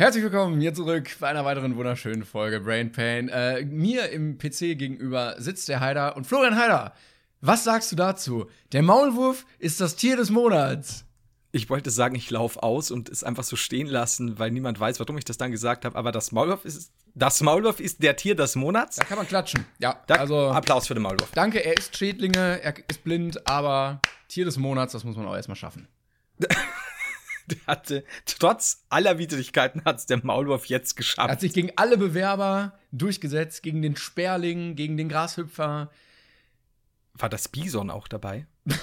Herzlich willkommen hier zurück bei einer weiteren wunderschönen Folge Brain Pain. Äh, mir im PC gegenüber sitzt der Heider und Florian Heider. Was sagst du dazu? Der Maulwurf ist das Tier des Monats. Ich wollte sagen, ich laufe aus und es einfach so stehen lassen, weil niemand weiß, warum ich das dann gesagt habe. Aber das Maulwurf ist das Maulwurf ist der Tier des Monats. Da kann man klatschen. Ja, Da, also Applaus für den Maulwurf. danke, er ist Schädlinge, er ist blind, aber Tier des Monats, das muss man auch erstmal schaffen. Der hatte trotz aller Widrigkeiten hat es der Maulwurf jetzt Er geschafft. hat sich gegen alle Bewerber durchgesetzt, gegen den Sperling, gegen den Grashüpfer. War das Bison auch dabei?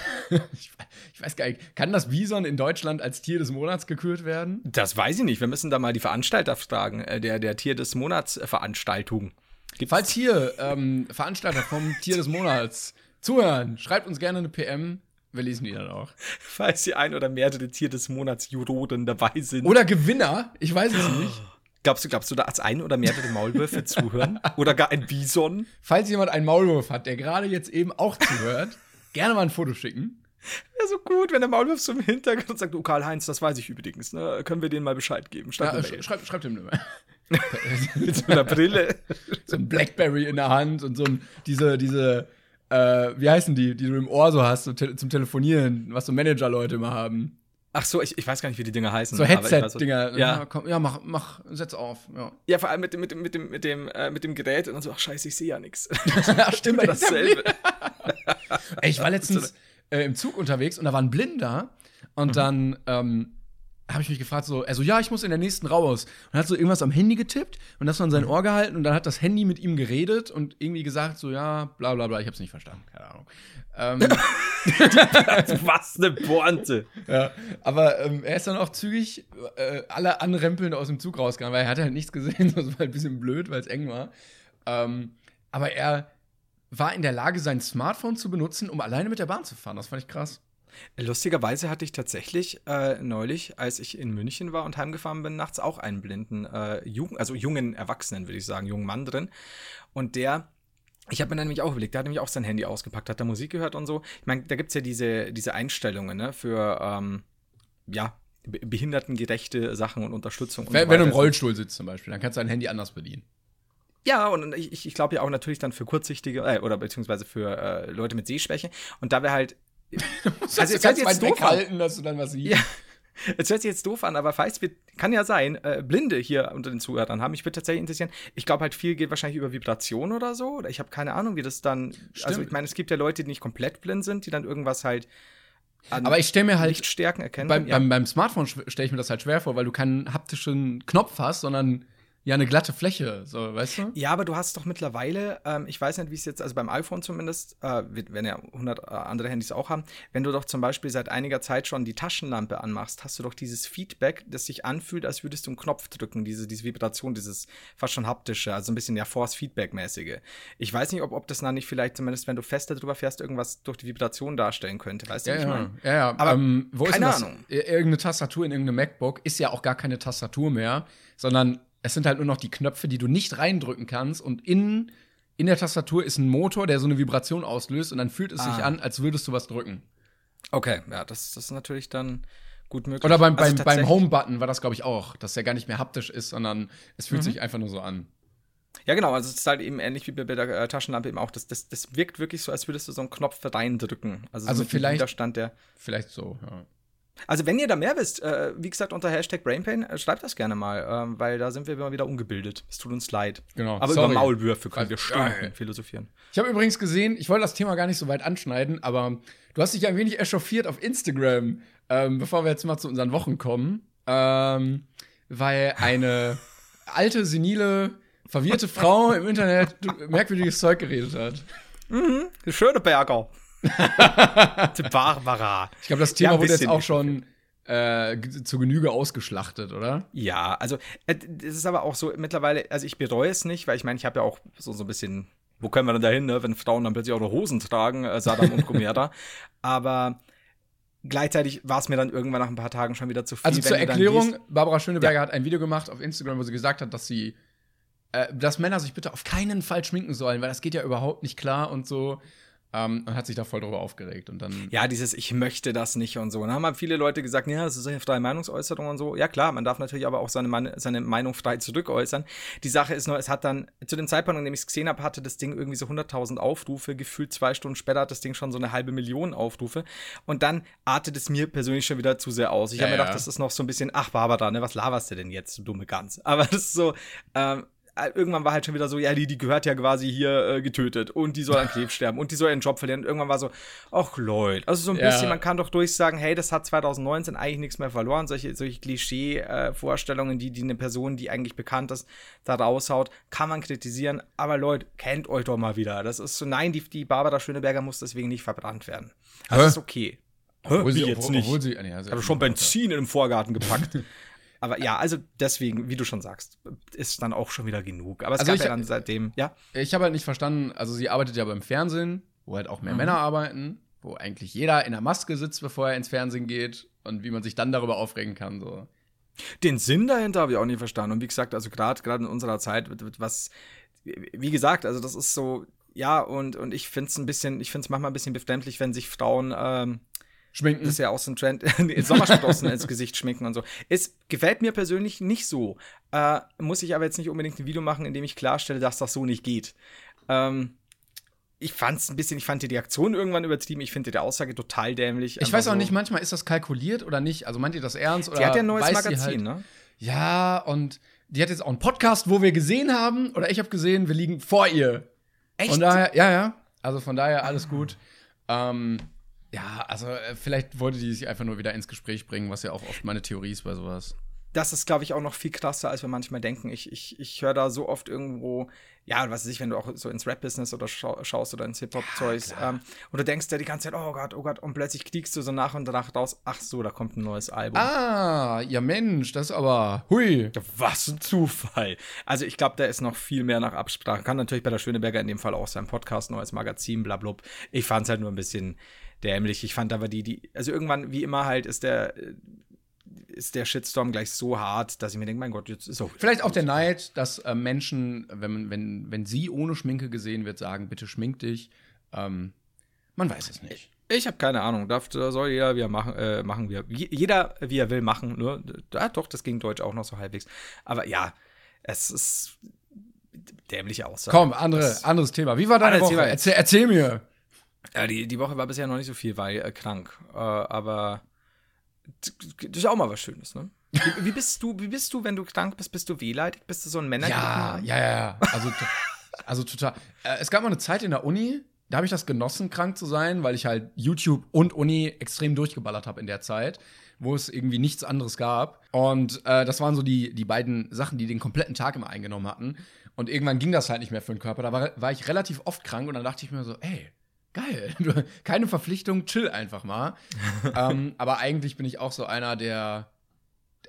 Ich, ich weiß gar nicht, kann das Bison in Deutschland als Tier des Monats gekürt werden? Das weiß ich nicht. Wir müssen da mal die Veranstalter fragen, äh, der der Tier des Monats Veranstaltung. Gibt's- Falls hier ähm, Veranstalter vom Tier des Monats zuhören, schreibt uns gerne eine PM. Wir lesen die dann auch. falls hier ein oder mehrere Tier des Monats Juroren dabei sind. Oder Gewinner, ich weiß es nicht. glaubst du, glaubst du, da als ein oder mehrere Maulwürfe zuhören? Oder gar ein Bison? Falls jemand einen Maulwurf hat, der gerade jetzt eben auch zuhört, gerne mal ein Foto schicken. Wäre so gut, wenn der Maulwurf so im Hintergrund sagt, du Karl-Heinz, das weiß ich übrigens, ne? Können wir denen mal Bescheid geben? Schreib Ja, sch Mail. schreibt, schreibt ihm eine Mit so einer Brille. so ein Blackberry in der Hand und so ein, diese, diese, äh, wie heißen die, die du im Ohr so hast, so te zum Telefonieren, was so Manager-Leute immer haben. Ach so, ich, ich weiß gar nicht, wie die Dinger heißen. So Headset-Dinger. Ja. komm, ja, mach, mach, setz auf. Ja, ja, vor allem mit dem, mit mit dem, mit dem, äh, mit dem Gerät und dann so, ach scheiße, ich sehe ja nichts. stimmt, dasselbe. Ey, ich war letztens äh, im Zug unterwegs und da war ein Blinder und Mhm. dann ähm, habe ich mich gefragt, so, also ja, ich muss in der nächsten raus. Und hat so irgendwas am Handy getippt und das an Mhm. sein Ohr gehalten und dann hat das Handy mit ihm geredet und irgendwie gesagt, so, ja, bla bla bla, ich hab's nicht verstanden, keine Ahnung. Ähm, Was eine Pointe. ja, aber ähm, er ist dann auch zügig äh, alle anrempelnd aus dem Zug rausgegangen, weil er hat halt nichts gesehen, das war halt ein bisschen blöd, weil es eng war. Ähm, aber er war in der Lage, sein Smartphone zu benutzen, um alleine mit der Bahn zu fahren. Das fand ich krass. Lustigerweise hatte ich tatsächlich äh, neulich, als ich in München war und heimgefahren bin, nachts auch einen blinden, äh, Jugend, also jungen Erwachsenen, würde ich sagen, jungen Mann drin. Und der, ich habe mir dann nämlich auch überlegt, der hat nämlich auch sein Handy ausgepackt, hat da Musik gehört und so. Ich meine, da gibt es ja diese, diese Einstellungen, ne, für, ähm, ja, be- behindertengerechte Sachen und Unterstützung. und Wenn, so wenn du im. Rollstuhl sitzt zum Beispiel, dann kannst du dein Handy anders bedienen. Ja, und ich, ich- ich glaube ja auch natürlich dann für kurzsichtige, äh, oder beziehungsweise für äh, Leute mit Sehschwäche. Und da wäre halt. Also, du hört kannst sich weit jetzt doof an. weghalten, dass du dann was siehst. Ja. Es hört sich jetzt doof an, aber falls wir, kann ja sein, äh, Blinde hier unter den Zuhörern haben, ich würde tatsächlich interessieren, ich glaube halt viel geht wahrscheinlich über Vibration oder so, oder ich habe keine Ahnung, wie das dann, also Stimmt. ich meine, es gibt ja Leute, die nicht komplett blind sind, die dann irgendwas halt an Aber ich stelle mir halt, Lichtstärken erkennen. beim, ja. beim, beim Smartphone stelle ich mir das halt schwer vor, weil du keinen haptischen Knopf hast, sondern ja eine glatte Fläche, so, weißt du? Ja, aber du hast doch mittlerweile, ähm, ich weiß nicht, wie es jetzt, also beim iPhone zumindest, äh, wenn ja 100 äh, andere Handys auch haben, wenn du doch zum Beispiel seit einiger Zeit schon die Taschenlampe anmachst, hast du doch dieses Feedback, das sich anfühlt, als würdest du einen Knopf drücken, diese, diese Vibration, dieses fast schon haptische, also ein bisschen ja Force-Feedback-mäßige. Ich weiß nicht, ob, ob das dann nicht vielleicht, zumindest wenn du fester drüber fährst, irgendwas durch die Vibration darstellen könnte. Weißt du, Ja, ich ja, meine? ja, ja. Aber ähm, wo ist keine denn das? Ahnung. Ir- Irgendeine Tastatur in irgendeinem MacBook ist ja auch gar keine Tastatur mehr, sondern es sind halt nur noch die Knöpfe, die du nicht reindrücken kannst und in, in der Tastatur ist ein Motor, der so eine Vibration auslöst und dann fühlt es sich Ah. an, als würdest du was drücken. Okay, ja, das, das ist natürlich dann gut möglich. Oder beim, Also beim, beim Home-Button war das, glaube ich, auch, dass der gar nicht mehr haptisch ist, sondern es Mhm. fühlt sich einfach nur so an. Ja, genau, also es ist halt eben ähnlich wie bei der äh, Taschenlampe eben auch. Das, das, das wirkt wirklich so, als würdest du so einen Knopf reindrücken. Also, Also so vielleicht- Widerstand der. Vielleicht so, ja. Also, wenn ihr da mehr wisst, äh, wie gesagt, unter Hashtag Brainpain, äh, schreibt das gerne mal, ähm, weil da sind wir immer wieder ungebildet. Es tut uns leid. Genau, Aber sorry. über Maulwürfe können wir Also, Stunden geil. philosophieren. Ich habe übrigens gesehen, ich wollte das Thema gar nicht so weit anschneiden, aber du hast dich ein wenig echauffiert auf Instagram, ähm, bevor wir jetzt mal zu unseren Wochen kommen, ähm, weil eine alte, senile, verwirrte Frau im Internet merkwürdiges Zeug geredet hat. Schöne Berger. Barbara. Ich glaube, das Thema Ja, wurde jetzt auch schon äh, zu Genüge ausgeschlachtet, oder? Ja, also äh, es ist aber auch so mittlerweile, also ich bereue es nicht, weil ich meine, ich habe ja auch so, so ein bisschen, wo können wir denn da hin, ne, wenn Frauen dann plötzlich auch noch Hosen tragen, äh, Saddam und Gomera. aber gleichzeitig war es mir dann irgendwann nach ein paar Tagen schon wieder zu viel. Also zur Erklärung, Barbara Schöneberger Ja. hat ein Video gemacht auf Instagram, wo sie gesagt hat, dass sie, äh, dass Männer sich bitte auf keinen Fall schminken sollen, weil das geht ja überhaupt nicht klar und so. Ähm, und hat sich da voll drüber aufgeregt. Und dann. Ja, dieses Ich möchte das nicht und so. Und dann haben halt viele Leute gesagt, ja, das ist eine freie Meinungsäußerung und so. Ja, klar, man darf natürlich aber auch seine, Man- seine Meinung frei zurückäußern. Die Sache ist nur, es hat dann, zu dem Zeitpunkt, an dem ich es gesehen habe, hatte das Ding irgendwie so 100.000 Aufrufe. Gefühlt zwei Stunden später hat das Ding schon so eine halbe Million Aufrufe. Und dann artet es mir persönlich schon wieder zu sehr aus. Ich Ja, habe mir gedacht, ja. das ist noch so ein bisschen, ach, Barbara, ne, was laberst du denn jetzt, du dumme Gans? Aber das ist so, ähm, irgendwann war halt schon wieder so, ja, die, die gehört ja quasi hier äh, getötet und die soll an Krebs sterben und die soll ihren Job verlieren. Und irgendwann war so, ach Leute, also so ein Ja. bisschen, man kann doch durchsagen, hey, das hat 2019 eigentlich nichts mehr verloren. Solche, solche Klischee-Vorstellungen, die, die eine Person, die eigentlich bekannt ist, da raushaut, kann man kritisieren. Aber Leute, kennt euch doch mal wieder. Das ist so, nein, die, die Barbara Schöneberger muss deswegen nicht verbrannt werden. Das Hä? ist okay. obwohl Wie sie, jetzt obwohl, nicht? Obwohl sie, nee, also- Ich habe schon Benzin in den Vorgarten gepackt. Aber ja, also deswegen, wie du schon sagst, ist dann auch schon wieder genug. Aber es Also gab ich- ja dann seitdem, ja. Ich habe halt nicht verstanden, also sie arbeitet ja beim Fernsehen, wo halt auch mehr Männer arbeiten, wo eigentlich jeder in der Maske sitzt, bevor er ins Fernsehen geht und wie man sich dann darüber aufregen kann. So. Den Sinn dahinter habe ich auch nie verstanden. Und wie gesagt, also gerade gerade in unserer Zeit, was, wie gesagt, also das ist so, ja, und, und ich finde es ein bisschen, ich finde es manchmal ein bisschen befremdlich, wenn sich Frauen, ähm, Schminken. das ist ja auch so ein Trend, Sommersprossen ins Gesicht schminken und so. Es gefällt mir persönlich nicht so. Äh, muss ich aber jetzt nicht unbedingt ein Video machen, in dem ich klarstelle, dass das so nicht geht. Ähm, ich fand es ein bisschen, ich fand die Reaktion irgendwann übertrieben. Ich finde die Aussage total dämlich. ich weiß auch so. nicht, manchmal ist das kalkuliert oder nicht. Also meint ihr das ernst? Oder Die hat ja ein neues Magazin, halt, ne? Ja, und die hat jetzt auch einen Podcast, wo wir gesehen haben, oder ich habe gesehen, wir liegen vor ihr. Echt? Von daher, ja, ja. Also von daher alles gut. Ähm, ja, also äh, vielleicht wollte die sich einfach nur wieder ins Gespräch bringen, was ja auch oft meine Theorie ist bei sowas. das ist, glaube ich, auch noch viel krasser, als wir manchmal denken. Ich, ich, ich höre da so oft irgendwo, ja, was weiß ich, wenn du auch so ins Rap-Business oder schau schaust oder ins Hip-Hop-Zeugs, ähm, und du denkst dir die ganze Zeit, oh Gott, oh Gott, und plötzlich kriegst du so nach und nach raus, ach so, da kommt ein neues Album. Ah, ja Mensch, das ist aber, hui. Was ein Zufall. Also ich glaube, da ist noch viel mehr nach Absprache. Kann natürlich bei der Schöneberger in dem Fall auch sein Podcast, neues Magazin, bla blub. Ich fand es halt nur ein bisschen dämlich. Ich fand aber die, die, also irgendwann, wie immer halt, ist der, äh, ist der Shitstorm gleich so hart, dass ich mir denke, mein Gott, jetzt ist auch. Vielleicht auch der Neid, dass äh, Menschen, wenn, wenn, wenn sie ohne Schminke gesehen wird, sagen, bitte schmink dich. Ähm, man weiß es nicht. Ich habe keine Ahnung. Darf, da soll jeder, wie er machen, äh, machen wir. Jeder, wie er will, machen. Nur, ja, doch, das ging Deutsch auch noch so halbwegs. Aber ja, es ist dämliche Aussage. Komm, andere, Das- anderes Thema. Wie war deine Woche? Thema. Erzähl, erzähl mir. Ja, die, die Woche war bisher noch nicht so viel, weil äh, krank. Äh, aber das ist auch mal was Schönes, ne? Wie, wie bist du, wie bist du, wenn du krank bist? Bist du wehleidig? Bist du so ein Männer? Ja, ja, ja, ja. Also, also total. Äh, es gab mal eine Zeit in der Uni, da habe ich das genossen, krank zu sein, weil ich halt YouTube und Uni extrem durchgeballert habe in der Zeit, wo es irgendwie nichts anderes gab. Und äh, das waren so die, die beiden Sachen, die den kompletten Tag immer eingenommen hatten. Und irgendwann ging das halt nicht mehr für den Körper. Da war, war ich relativ oft krank und dann dachte ich mir so, ey, geil, keine Verpflichtung, chill einfach mal. ähm, aber eigentlich bin ich auch so einer, der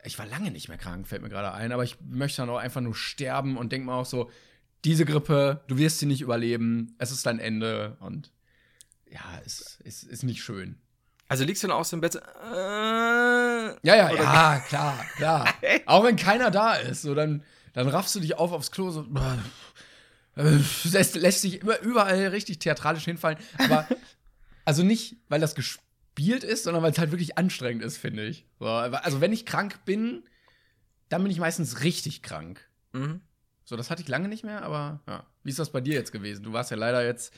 ich war lange nicht mehr krank, fällt mir gerade ein, aber ich möchte dann auch einfach nur sterben und denke mir auch so, diese Grippe, du wirst sie nicht überleben, es ist dein Ende und ja, es ist, ist nicht schön. Also liegst du dann auch so im Bett? Äh, Ja, ja, ja, klar, klar. auch wenn keiner da ist, so dann, dann raffst du dich auf aufs Klo, so, äh, lässt, lässt sich immer überall richtig theatralisch hinfallen, aber also nicht, weil das gespielt ist, sondern weil es halt wirklich anstrengend ist, finde ich. So, also wenn ich krank bin, dann bin ich meistens richtig krank. mhm. So, das hatte ich lange nicht mehr, aber ja. Wie ist das bei dir jetzt gewesen? Du warst ja leider jetzt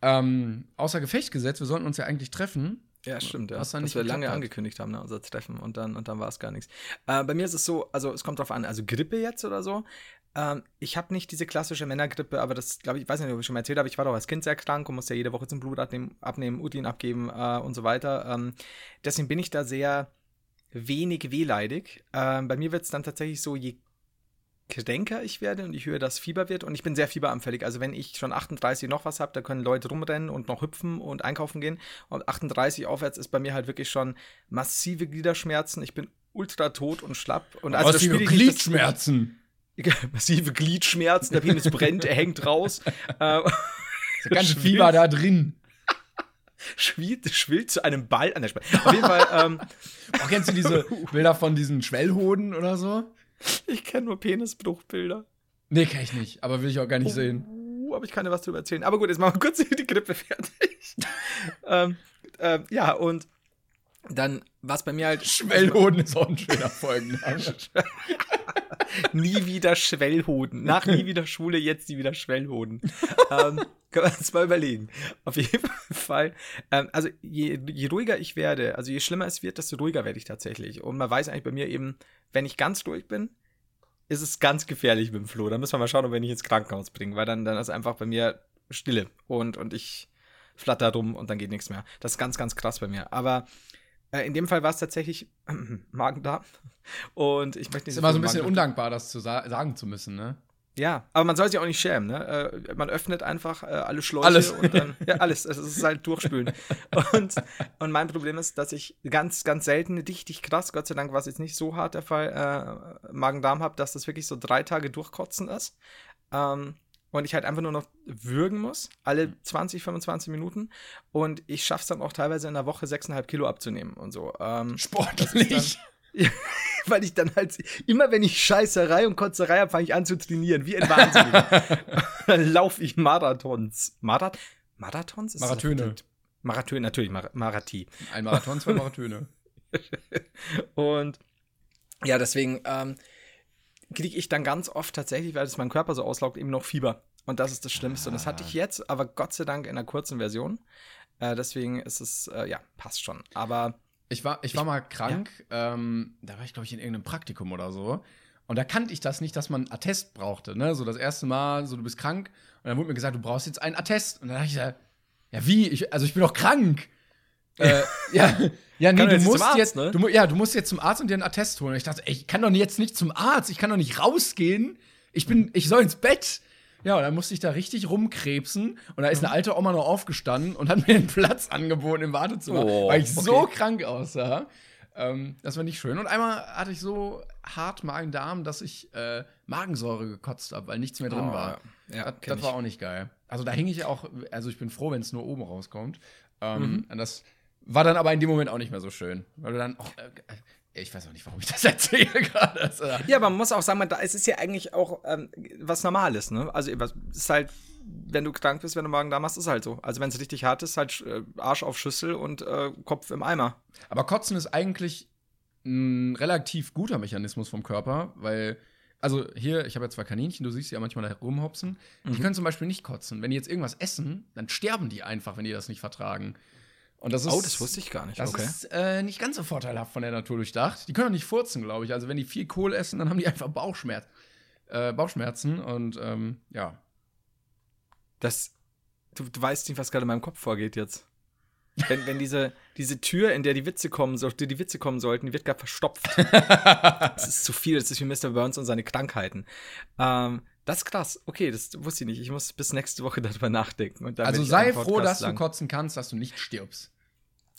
ähm, außer Gefecht gesetzt. Wir sollten uns ja eigentlich treffen. Ja, stimmt, ja. Was dann Dass nicht wir lange hat. angekündigt haben, ne, unser Treffen und dann, und dann war es gar nichts. Äh, bei mir ist es so, also es kommt drauf an, also Grippe jetzt oder so. Ähm, ich habe nicht diese klassische Männergrippe, aber das, glaube ich, ich weiß nicht, ob ich schon mal erzählt habe, ich war doch als Kind sehr krank und musste ja jede Woche zum Blut abnehmen, abnehmen Urin abgeben äh, und so weiter. Ähm, deswegen bin ich da sehr wenig wehleidig. Ähm, bei mir wird es dann tatsächlich so, je kränker ich werde und je höher das Fieber wird und ich bin sehr fieberanfällig. Also wenn ich schon 38 noch was habe, da können Leute rumrennen und noch hüpfen und einkaufen gehen. Und 38 aufwärts ist bei mir halt wirklich schon massive Gliederschmerzen. Ich bin ultra tot und schlapp. Und also massive Gliedschmerzen. massive Gliedschmerzen, der Penis brennt, er hängt raus. äh, ganze Fieber da drin. Schwillt, schwillt zu einem Ball an der Spitze. Auf jeden Fall. Ähm, oh, kennst du diese Bilder von diesen Schwellhoden oder so? Ich kenne nur Penisbruchbilder. Nee, kann ich nicht, aber will ich auch gar nicht oh, sehen. Aber ich kann dir was drüber erzählen. Aber gut, jetzt machen wir kurz die Grippe fertig. ähm, ähm, ja, und dann, was bei mir halt. Schwellhoden ist auch ein schöner Folgenname. nie wieder Schwellhoden. Nach nie wieder Schule, jetzt nie wieder Schwellhoden. ähm, können wir uns mal überlegen. Auf jeden Fall. Ähm, also, je, je ruhiger ich werde, also je schlimmer es wird, desto ruhiger werde ich tatsächlich. Und man weiß eigentlich bei mir eben, wenn ich ganz ruhig bin, ist es ganz gefährlich mit dem Flo. Da müssen wir mal schauen, ob wir nicht ins Krankenhaus bringen, weil dann, dann ist einfach bei mir Stille und, und ich flatter rum und dann geht nichts mehr. Das ist ganz, ganz krass bei mir. Aber in dem Fall war es tatsächlich äh, Magen-Darm. Und ich möchte nicht. Ist immer so ein bisschen undankbar, das zu sa sagen zu müssen, ne? Ja, aber man soll sich auch nicht schämen, ne? Äh, man öffnet einfach äh, alle Schläuche alles. und dann, ja, alles. Es ist halt durchspülen. und, und mein Problem ist, dass ich ganz, ganz selten richtig krass, Gott sei Dank war es jetzt nicht so hart der Fall, äh, Magen-Darm habe, dass das wirklich so drei Tage durchkotzen ist. Ähm, und ich halt einfach nur noch würgen muss, alle 20, 25 Minuten. Und ich schaffe es dann auch teilweise in der Woche 6,5 Kilo abzunehmen und so. Ähm, Sportlich. weil ich dann halt, immer wenn ich Scheißerei und Kotzerei habe, fange ich an zu trainieren, wie ein Wahnsinniger. dann laufe ich Marathons. Marath Marathons? Marathöne. Marathöne, natürlich, Mar Marathi. Ein Marathon, zwei Marathöne. und ja, deswegen ähm, kriege ich dann ganz oft tatsächlich, weil es mein Körper so auslaugt, eben noch Fieber. Und das ist das Schlimmste. Und das hatte ich ah. jetzt, aber Gott sei Dank in einer kurzen Version. Äh, deswegen ist es, äh, ja, passt schon. Aber ich war, ich war mal krank, ja? ähm, da war ich, glaube ich, in irgendeinem Praktikum oder so. Und da kannte ich das nicht, dass man einen Attest brauchte. Ne? So das erste Mal, so du bist krank. Und dann wurde mir gesagt, du brauchst jetzt einen Attest. Und dann dachte ich, ja, ja wie? Ich, also ich bin doch krank. Äh, ja, ja, nee, du musst Arzt, jetzt, ne? du, ja, du musst jetzt zum Arzt und dir einen Attest holen. Und ich dachte, ey, ich kann doch jetzt nicht zum Arzt, ich kann doch nicht rausgehen. Ich bin, ich soll ins Bett. Ja, und dann musste ich da richtig rumkrebsen. Und da ist eine mhm. alte Oma noch aufgestanden und hat mir einen Platz angeboten im Wartezimmer, oh, weil ich okay. so krank aussah. Ähm, das war nicht schön. Und einmal hatte ich so hart Magen-Darm, dass ich äh, Magensäure gekotzt habe, weil nichts mehr drin oh, war. Ja, das, das war auch nicht geil. Also da hing ich auch, also ich bin froh, wenn es nur oben rauskommt. Ähm, mhm. Das war dann aber in dem Moment auch nicht mehr so schön. Weil du dann, oh, äh, ich weiß auch nicht, warum ich das erzähle gerade. Also, ja, man muss auch sagen, es ist ja eigentlich auch ähm, was Normales, ne? Also es ist halt, wenn du krank bist, wenn du Magen-Darm hast, ist halt so. Also wenn es richtig hart ist, halt äh, Arsch auf Schüssel und äh, Kopf im Eimer. Aber Kotzen ist eigentlich ein relativ guter Mechanismus vom Körper, weil also hier, ich habe ja zwei Kaninchen, du siehst sie ja manchmal da rumhopsen. Mhm. Die können zum Beispiel nicht kotzen. Wenn die jetzt irgendwas essen, dann sterben die einfach, wenn die das nicht vertragen. Und das ist, oh, das wusste ich gar nicht. Das okay. ist äh, nicht ganz so vorteilhaft von der Natur durchdacht. Die können auch nicht furzen, glaube ich. Also wenn die viel Kohl essen, dann haben die einfach Bauchschmerz, äh, Bauchschmerzen und ähm, ja. Das, du, du weißt nicht, was gerade in meinem Kopf vorgeht jetzt. Wenn, wenn diese, diese Tür, in der die Witze kommen, so, die, die Witze kommen sollten, die wird gerade verstopft. das ist zu viel, das ist wie Mr. Burns und seine Krankheiten. Ähm, das ist krass. Okay, das wusste ich nicht. Ich muss bis nächste Woche darüber nachdenken. also sei froh, dass lang. du kotzen kannst, dass du nicht stirbst.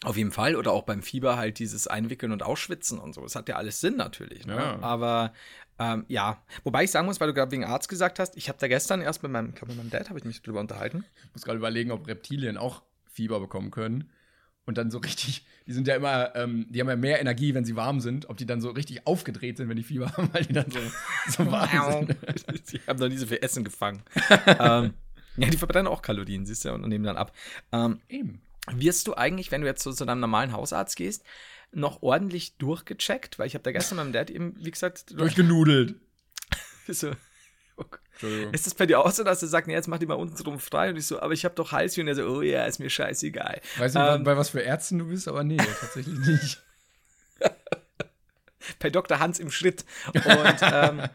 Auf jeden Fall. Oder auch beim Fieber halt dieses Einwickeln und Ausschwitzen und so. Es hat ja alles Sinn natürlich. Ne? Ja. Aber ähm, ja. Wobei ich sagen muss, weil du gerade wegen Arzt gesagt hast, ich habe da gestern erst mit meinem, ich glaube mit meinem Dad habe ich mich drüber unterhalten. Ich muss gerade überlegen, ob Reptilien auch Fieber bekommen können und dann so richtig, die sind ja immer, ähm, die haben ja mehr Energie, wenn sie warm sind, ob die dann so richtig aufgedreht sind, wenn die Fieber haben, weil die dann so, so warm sind. die haben noch nie so viel Essen gefangen. ähm, ja, die verbrennen auch Kalorien, siehst du, und nehmen dann ab. Ähm, Eben. Wirst du eigentlich, wenn du jetzt so zu deinem normalen Hausarzt gehst, noch ordentlich durchgecheckt? Weil ich habe da gestern meinem Dad eben, wie gesagt, durchgenudelt. so, ist das bei dir auch so, dass du sagst, nee, jetzt mach die mal unten drum frei? Und ich so, aber ich habe doch Halsweh. Und er so, oh ja, ist mir scheißegal. Weiß nicht, ähm, bei was für Ärzten du bist, aber nee, tatsächlich nicht. bei Dr. Hans im Schritt. Und, ähm.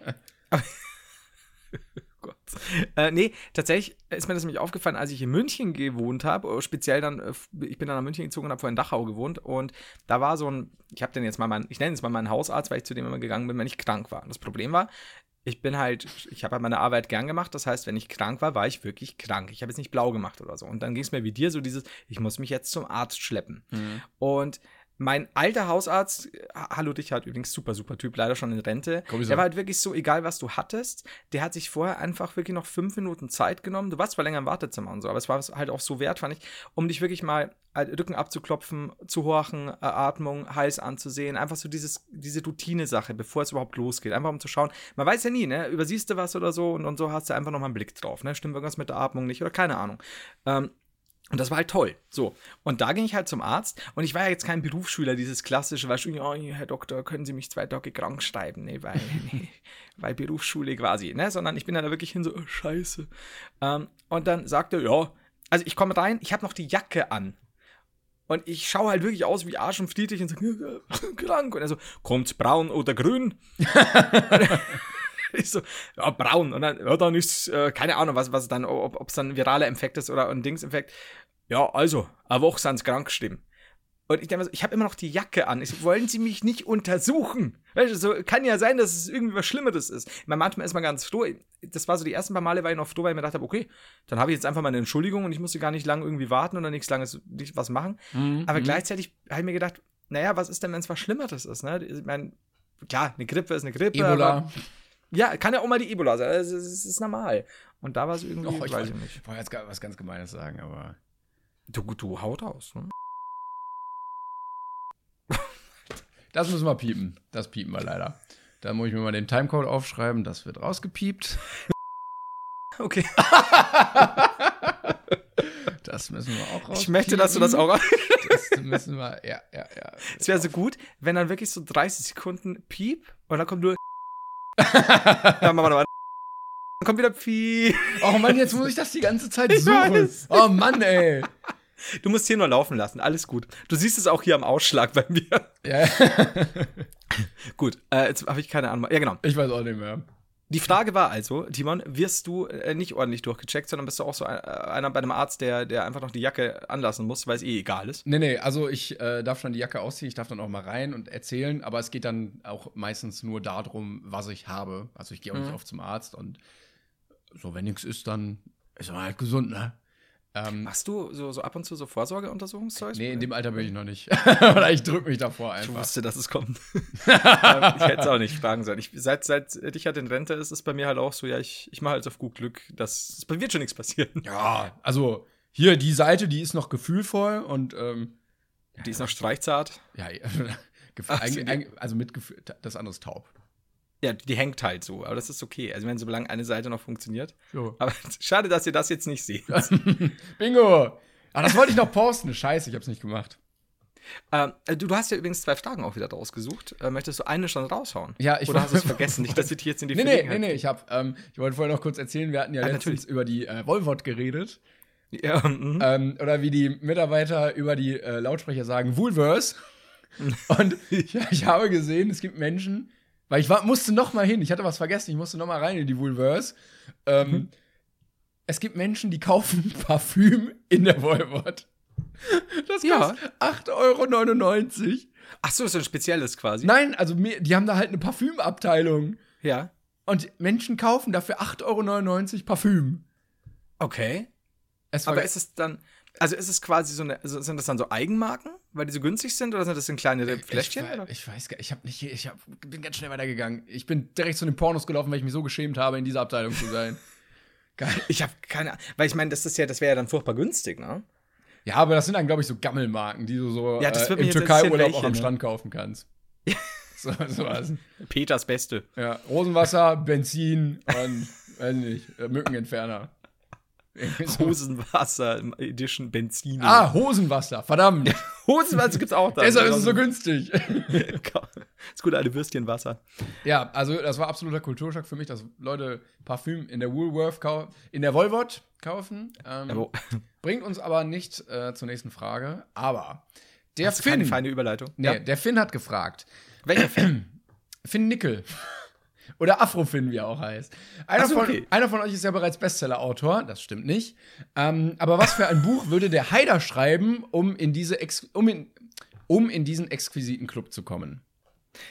Äh, nee, tatsächlich ist mir das nämlich aufgefallen, als ich in München gewohnt habe, äh, speziell dann, äh, ich bin dann nach München gezogen und habe vorhin in Dachau gewohnt und da war so ein, ich habe den jetzt mal meinen, ich nenne es mal meinen Hausarzt, weil ich zu dem immer gegangen bin, wenn ich krank war. Und das Problem war, ich bin halt, ich habe halt meine Arbeit gern gemacht. Das heißt, wenn ich krank war, war ich wirklich krank. Ich habe jetzt nicht blau gemacht oder so. Und dann ging es mir wie dir so dieses, ich muss mich jetzt zum Arzt schleppen. Mhm. Und mein alter Hausarzt, hallo dich hat übrigens super, super Typ, leider schon in Rente. Der war halt wirklich so, egal was du hattest, der hat sich vorher einfach wirklich noch fünf Minuten Zeit genommen. Du warst zwar länger im Wartezimmer und so, aber es war halt auch so wert, fand ich, um dich wirklich mal halt Rücken abzuklopfen, zu horchen, äh, Atmung, Hals anzusehen. Einfach so dieses, diese Routine-Sache, bevor es überhaupt losgeht. Einfach um zu schauen. Man weiß ja nie, ne? Übersiehst du was oder so und, und so hast du einfach noch mal einen Blick drauf, ne? Stimmt irgendwas mit der Atmung nicht oder keine Ahnung. Ähm, und das war halt toll. So. Und da ging ich halt zum Arzt. Und ich war ja jetzt kein Berufsschüler, dieses klassische, weißt du, ja, Herr Doktor, können Sie mich zwei Tage krank schreiben? Nee, weil, nee, weil Berufsschule quasi, ne? Sondern ich bin dann da wirklich hin so, oh, scheiße. Ähm, und dann sagte er, ja, also ich komme rein, ich habe noch die Jacke an. Und ich schaue halt wirklich aus wie Arsch und Friedrich und sage, krank. Und er so, kommt's braun oder grün? ich so, ja, braun. Und dann, ja, dann ist, äh, keine Ahnung, was, was dann, ob es dann ein viraler Infekt ist oder ein Dingsinfekt. Ja, also, eine Woche sind krank geschrieben. Und ich denke so, ich habe immer noch die Jacke an. Ich so, wollen Sie mich nicht untersuchen? Weißt du, so kann ja sein, dass es irgendwie was Schlimmeres ist. Ich meine, manchmal ist man ganz froh. Das war so die ersten paar Male, war ich noch froh, weil ich mir gedacht habe, okay, dann habe ich jetzt einfach mal eine Entschuldigung und ich musste gar nicht lange irgendwie warten oder nichts langes nicht was machen. Mhm. Aber gleichzeitig habe ich mir gedacht, naja, was ist denn, wenn es was Schlimmeres ist? Ne? Ich meine, klar, eine Grippe ist eine Grippe. Ebola. Aber, ja, kann ja auch mal die Ebola sein. Das ist, das ist normal. Und da war es irgendwie, Oh, ich weiß wollte ich nicht. wollte jetzt was ganz Gemeines sagen, aber. Du, du haut aus. Ne? Das müssen wir piepen. Das piepen wir leider. Da muss ich mir mal den Timecode aufschreiben. Das wird rausgepiept. Okay. Das müssen wir auch raus. Ich möchte, dass du das auch. Das müssen wir, ja, ja, ja. Es wäre so gut, wenn dann wirklich so 30 Sekunden Piep und dann kommt nur. ja, machen wir mal. Dann kommt wieder Piep. Oh Mann, jetzt muss ich das die ganze Zeit suchen. Oh Mann, ey. Du musst hier nur laufen lassen, alles gut. Du siehst es auch hier am Ausschlag bei mir. Ja, Gut, äh, jetzt habe ich keine Ahnung. Ja, genau. ich weiß auch nicht mehr. Die Frage war also, Timon, wirst du äh, nicht ordentlich durchgecheckt, sondern bist du auch so ein, äh, einer bei einem Arzt, der, der einfach noch die Jacke anlassen muss, weil es eh egal ist? Nee, nee, also ich äh, darf dann die Jacke ausziehen, ich darf dann auch mal rein und erzählen, aber es geht dann auch meistens nur darum, was ich habe. Also ich gehe auch nicht oft zum Arzt und so, wenn nichts ist, dann ist man halt gesund, ne? Ähm, Machst du so, so ab und zu so Vorsorgeuntersuchungszeug? nee, in dem Alter bin ich noch nicht. Oder ich drücke mich davor Ich einfach. wusste, dass es kommt. Ähm, ich hätte es auch nicht fragen sollen. Ich, seit, seit ich halt in Rente ist, ist bei mir halt auch so, ja, ich, ich mache halt auf gut Glück, dass es bei mir schon nichts passiert. Ja, also hier die Seite, die ist noch gefühlvoll und ähm, Die ist noch streichzart. ja, Gef- Ach, also mit Gefühl, das andere ist taub. Ja, die hängt halt so, aber das ist okay. Also wenn solange eine Seite noch funktioniert. So. Aber schade, dass ihr das jetzt nicht seht. Bingo! Ah, das wollte ich noch posten. Scheiße, ich hab's nicht gemacht. ähm, du, du hast ja übrigens zwei Fragen auch wieder rausgesucht. Äh, möchtest du eine schon raushauen? Ja, ich Oder hast du es vergessen? Nicht, dass ich jetzt in die Nee, nee, nee, nee, ich hab, ähm, ich wollte vorher noch kurz erzählen, wir hatten ja Ah, letztens natürlich. über die äh, Volvot geredet. Ja, mhm. Ähm, oder wie die Mitarbeiter über die äh, Lautsprecher sagen, Woolverse. Und ich, ich habe gesehen, es gibt Menschen, weil ich war, musste noch mal hin, ich hatte was vergessen, ich musste noch mal rein in die Woolverse. Ähm, Mhm. Es gibt Menschen, die kaufen Parfüm in der Volvot. Das Ja. kostet 8,99 Euro. Ach so, ist so ein spezielles quasi. Nein, also die haben da halt eine Parfümabteilung. Ja. Und Menschen kaufen dafür 8,99 Euro Parfüm. Okay. Aber ist es dann, also ist es quasi so eine, also sind das dann so Eigenmarken, weil die so günstig sind oder sind das in kleinere Fläschchen? Ich, oder? ich weiß gar ich habe nicht, ich hab, bin ganz schnell weitergegangen. Ich bin direkt zu den Pornos gelaufen, weil ich mich so geschämt habe, in dieser Abteilung zu sein. Geil. Ich habe keine Ahnung, weil ich meine, das ist ja, das wäre ja dann furchtbar günstig, ne? Ja, aber das sind dann, glaube ich, so Gammelmarken, die du so Ja, das äh, wird im Türkei-Urlaub interessieren, auch am ne? Strand kaufen kannst. so, so was. Peters Beste. Ja, Rosenwasser, Benzin und, weiß nicht, äh, Mückenentferner. Hosenwasser Edition Benzin. Ah, Hosenwasser, verdammt. Hosenwasser gibt's auch da. Deshalb ist es so günstig. das gute alte Würstchenwasser. Ja, also das war absoluter Kulturschock für mich, dass Leute Parfüm in der Woolworth kau in der Volvot kaufen. Ähm, bringt uns aber nicht äh, zur nächsten Frage. Aber der du keine Finn, feine Überleitung? nee, der Finn hat gefragt. Welcher Fan? Finn Nickel. Oder Afrofin, wie er auch heißt. Einer, so, von, okay. einer von euch ist ja bereits Bestseller-Autor, das stimmt nicht. Ähm, aber was für ein Buch würde der Haider schreiben, um in, diese Ex um, in, um in diesen exquisiten Club zu kommen?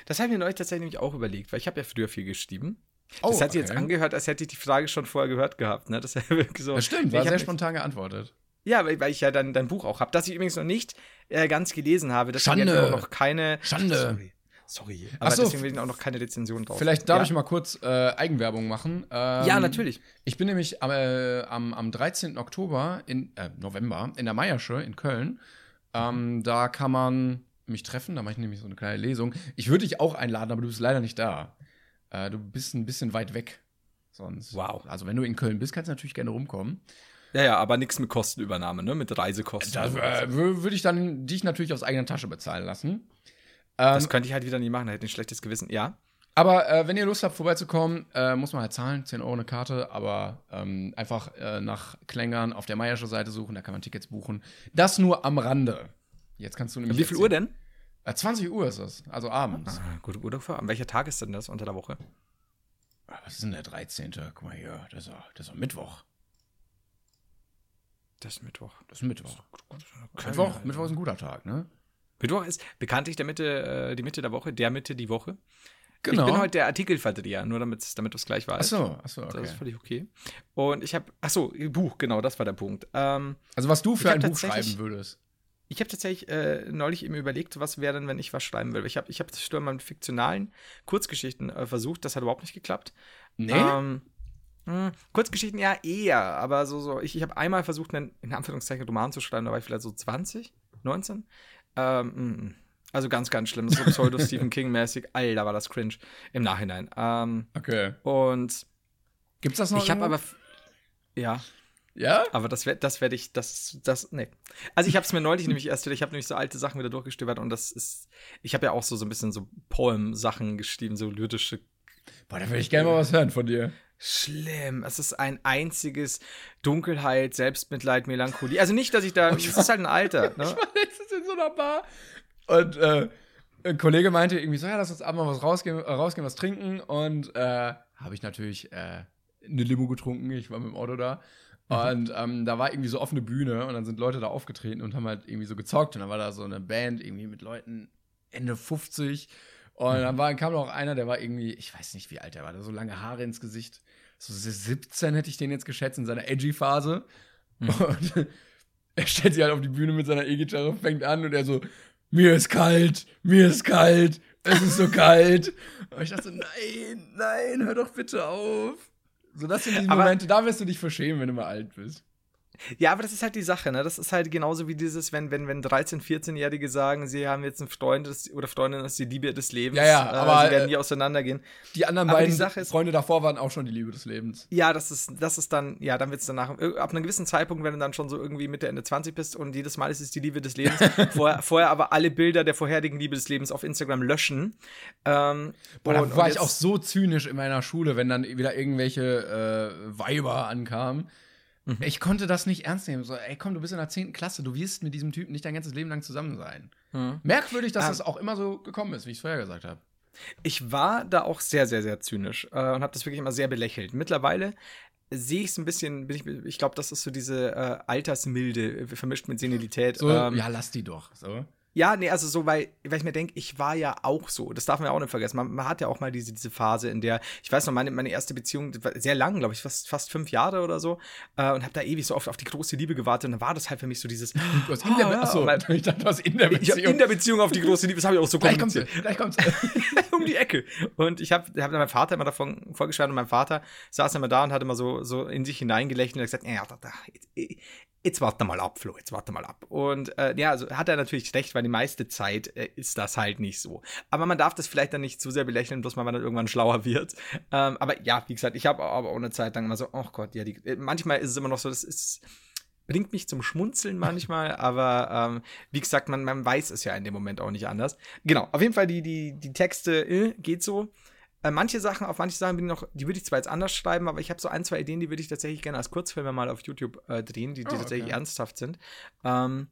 Das habe ich mir neulich tatsächlich auch überlegt, weil ich habe ja früher viel geschrieben. Oh, das hat sich jetzt okay. angehört, als hätte ich die Frage schon vorher gehört gehabt. Ne? Das, so. Das stimmt, Ich war sehr spontan geantwortet. Ja, weil, weil ich ja dann dein Buch auch habe, das ich übrigens noch nicht äh, ganz gelesen habe. Deswegen Schande. ich noch keine. Schande. Sorry. Sorry. Aber so. deswegen will ich auch noch keine Rezension drauf. Vielleicht darf ja. ich mal kurz äh, Eigenwerbung machen. Ähm, Ja, natürlich. Ich bin nämlich am, äh, am, am 13. Oktober, in, äh, November, in der Meiersche in Köln. Ähm, da kann man mich treffen, da mache ich nämlich so eine kleine Lesung. Ich würde dich auch einladen, aber du bist leider nicht da. Äh, du bist ein bisschen weit weg. Sonst. Wow. Also, wenn du in Köln bist, kannst du natürlich gerne rumkommen. Ja, ja, aber nichts mit Kostenübernahme, ne? Mit Reisekosten. Da äh, wür- würde ich dann dich natürlich aus eigener Tasche bezahlen lassen. Ähm, das könnte ich halt wieder nie machen, da hätte ich ein schlechtes Gewissen. Ja. Aber äh, wenn ihr Lust habt, vorbeizukommen, äh, muss man halt zahlen, 10 Euro eine Karte, aber ähm, einfach äh, nach Klängern auf der Meiersche Seite suchen, da kann man Tickets buchen. Das nur am Rande. Jetzt kannst du nämlich. Wie viel Uhr denn? Äh, 20 Uhr ist es, also abends. Ah, gute Uhr dafür. An welcher Tag ist denn das unter der Woche? Ah, Was ist denn der 13.? Guck mal hier, das ist, das ist Mittwoch. Das ist Mittwoch. Das ist Mittwoch. Okay. Mittwoch, Mittwoch ist ein guter Tag, ne? Mittwoch ist bekanntlich der Mitte, äh, die Mitte der Woche, der Mitte die Woche. Genau. Ich bin heute der Artikelverdreher, nur damit damit du es gleich weißt. Achso, achso, Das okay. ist völlig okay. Und ich habe, achso, Buch, genau, das war der Punkt. Ähm, Also, was du für ein Buch schreiben würdest. ich habe tatsächlich äh, neulich eben überlegt, was wäre denn, wenn ich was schreiben will. Ich habe ich hab das Sturm mit fiktionalen Kurzgeschichten äh, versucht, das hat überhaupt nicht geklappt. Nee? Ähm, mh, Kurzgeschichten ja eher, aber so, so ich, ich habe einmal versucht, einen in Anführungszeichen Roman zu schreiben, da war ich vielleicht so 20, 19. Ähm, mh, also ganz, ganz schlimm. So Pseudo-Stephen King-mäßig. Alter, war das cringe im Nachhinein. Ähm, okay. und Gibt's das noch? ich habe aber. Ja, Ja? aber das werde das werd ich, das, das, nee. Also ich habe es mir neulich nämlich erst, ich habe nämlich so alte Sachen wieder durchgestöbert und das ist, ich habe ja auch so, so ein bisschen so Poem-Sachen geschrieben, so lyrische Boah, da würde ich gerne mal was hören von dir. Schlimm. Es ist ein einziges Dunkelheit, Selbstmitleid, Melancholie. Also nicht, dass ich da. Es ist halt ein Alter. Ich Ne? war letztens in so einer Bar und äh, ein Kollege meinte irgendwie so, ja, lass uns abends mal was rausgehen, äh, rausgehen was trinken und äh, habe ich natürlich äh, eine Limo getrunken, ich war mit dem Auto da und ähm, da war irgendwie so offene Bühne und dann sind Leute da aufgetreten und haben halt irgendwie so gezockt und dann war da so eine Band irgendwie mit Leuten Ende 50 und dann war, kam noch einer, der war irgendwie, ich weiß nicht wie alt der war, der so lange Haare ins Gesicht, so 17 hätte ich den jetzt geschätzt in seiner Edgy-Phase und er stellt sich halt auf die Bühne mit seiner E-Gitarre, fängt an und er so, mir ist kalt, mir ist kalt, es ist so kalt. Und ich dachte so, nein, nein, hör doch bitte auf. So, das sind die Aber- Momente, da wirst du dich verschämen, wenn du mal alt bist. Ja, aber das ist halt die Sache, ne? Das ist halt genauso wie dieses, wenn, wenn, wenn 13-, 14-Jährige sagen, sie haben jetzt einen Freund das, oder Freundin, das ist die Liebe des Lebens. Ja, ja, äh, aber, sie werden äh, nie auseinandergehen. Die anderen Aber die beiden Sache ist- Freunde davor waren auch schon die Liebe des Lebens. Ja, das ist, das ist dann, ja, dann wird es danach, äh, ab einem gewissen Zeitpunkt, wenn du dann schon so irgendwie Mitte, Ende 20 bist und jedes Mal ist es die Liebe des Lebens, vorher, vorher aber alle Bilder der vorherigen Liebe des Lebens auf Instagram löschen. Ähm, Boah, da war ich auch so zynisch in meiner Schule, wenn dann wieder irgendwelche äh, Weiber ankamen. Mhm. Ich konnte das nicht ernst nehmen. So, ey, komm, du bist in der 10. Klasse, du wirst mit diesem Typen nicht dein ganzes Leben lang zusammen sein. Mhm. Merkwürdig, dass Ah. das auch immer so gekommen ist, wie ich es vorher gesagt habe. Ich war da auch sehr, sehr, sehr zynisch äh, und habe das wirklich immer sehr belächelt. Mittlerweile sehe ich es ein bisschen, ich, ich glaube, das ist so diese äh, Altersmilde äh, vermischt mit Senilität. So, ähm, ja, lass die doch. So. Ja, nee, also so, weil, weil ich mir denke, ich war ja auch so. Das darf man ja auch nicht vergessen. Man, man hat ja auch mal diese, diese Phase, in der, ich weiß noch, meine, meine erste Beziehung, war sehr lang, glaube ich, fast, fast fünf Jahre oder so. Äh, und habe da ewig so oft auf die große Liebe gewartet. Und dann war das halt für mich so dieses. Du hast in der Ah, ja, Achso, weil- ich dachte, du hast in der Ich Beziehung. in der Beziehung auf die große Liebe, das habe ich auch so gleich du, kommuniziert. gleich kommst du. um die Ecke. Und ich habe hab dann meinem Vater immer davon vorgeschwärmt und mein Vater saß immer da und hat immer so, so in sich hineingelächelt und hat gesagt, ja, da, da, jetzt, warte mal ab, Flo, jetzt warte mal ab. Und äh, ja, also hat er natürlich recht, weil die meiste Zeit äh, ist das halt nicht so. Aber man darf das vielleicht dann nicht zu sehr belächeln, bloß wenn man dann irgendwann schlauer wird. Ähm, aber ja, wie gesagt, ich habe aber auch eine Zeit lang immer so, oh Gott, ja, die, äh, manchmal ist es immer noch so, das ist bringt mich zum Schmunzeln manchmal, aber ähm, wie gesagt, man, man weiß es ja in dem Moment auch nicht anders. Genau, auf jeden Fall die, die, die Texte äh, geht so. Äh, manche Sachen, auf manche Sachen bin ich noch, die würde ich zwar jetzt anders schreiben, aber ich habe so ein, zwei Ideen, die würde ich tatsächlich gerne als Kurzfilme mal auf YouTube äh, drehen, die, die Oh, tatsächlich okay. ernsthaft sind. Ähm,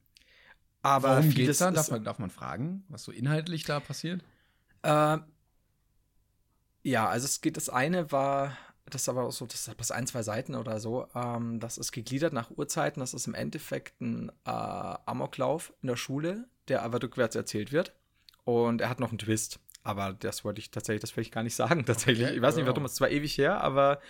aber Worum vieles geht's da? Darf man, darf man fragen, was so inhaltlich da passiert? Äh, ja, also es geht, das eine war, das ist aber auch so, das hat bloß ein, zwei Seiten oder so. Ähm, das ist gegliedert nach Uhrzeiten. Das ist im Endeffekt ein äh, Amoklauf in der Schule, der aber rückwärts erzählt wird. Und er hat noch einen Twist. Aber das wollte ich tatsächlich, das will ich gar nicht sagen. Tatsächlich. Okay, ich weiß nicht, warum, es ist zwar ewig her, aber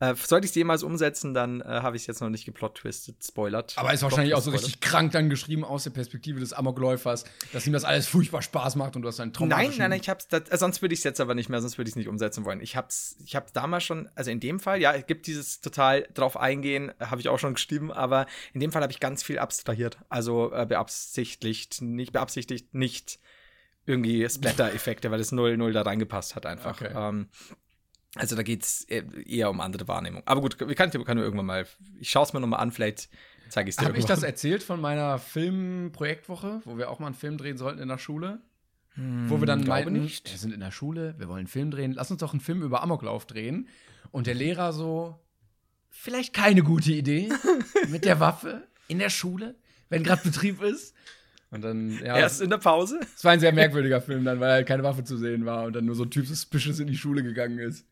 äh, sollte ich es jemals umsetzen, dann äh, habe ich es jetzt noch nicht geplot-twisted, spoilert. Aber ist wahrscheinlich auch so richtig krank dann geschrieben aus der Perspektive des Amokläufers, dass ihm das alles furchtbar Spaß macht und du hast einen Traum. Nein, nein, nein, ich hab's, das, äh, sonst würde ich es jetzt aber nicht mehr, sonst würde ich es nicht umsetzen wollen. Ich hab's, ich hab's damals schon, also in dem Fall, ja, es gibt dieses total drauf eingehen, habe ich auch schon geschrieben, aber in dem Fall habe ich ganz viel abstrahiert. Also äh, beabsichtigt, nicht beabsichtigt, nicht irgendwie Splatter-Effekte, weil es null, null da reingepasst hat einfach. Okay. Ähm, also da geht's e- eher um andere Wahrnehmung. Aber gut, wir können, können wir irgendwann mal, ich schaue es mir nochmal an, vielleicht zeige ich es dir Habe ich das erzählt von meiner Filmprojektwoche, wo wir auch mal einen Film drehen sollten in der Schule? wo wir dann glaube meinten, nicht. wir sind in der Schule, wir wollen einen Film drehen, lass uns doch einen Film über Amoklauf drehen. Und der Lehrer so, vielleicht keine gute Idee mit der Waffe in der Schule, wenn gerade Betrieb ist. Und dann, ja, Erst in der Pause? es war ein sehr merkwürdiger Film dann, weil halt keine Waffe zu sehen war und dann nur so ein Typ suspicious in die Schule gegangen ist.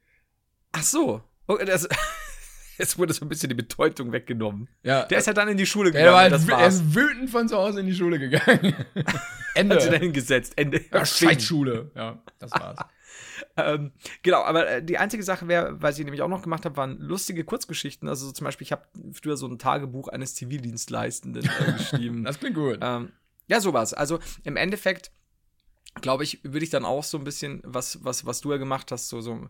Ach so. Oh, das, jetzt wurde so ein bisschen die Bedeutung weggenommen. Ja, Der ist ja dann in die Schule der gegangen. war halt, das er war's. ist wütend von zu Hause in die Schule gegangen. Ende. Hat sie dahin gesetzt. Ende. ja, Scheißschule. Ja, das war's. Ähm, genau, aber äh, die einzige Sache wäre, was ich nämlich auch noch gemacht habe, waren lustige Kurzgeschichten. Also so zum Beispiel, ich habe früher so ein Tagebuch eines Zivildienstleistenden äh, geschrieben. Das klingt gut. ähm, ja, sowas. Also im Endeffekt, glaube ich, würde ich dann auch so ein bisschen, was, was, was du ja gemacht hast, so, so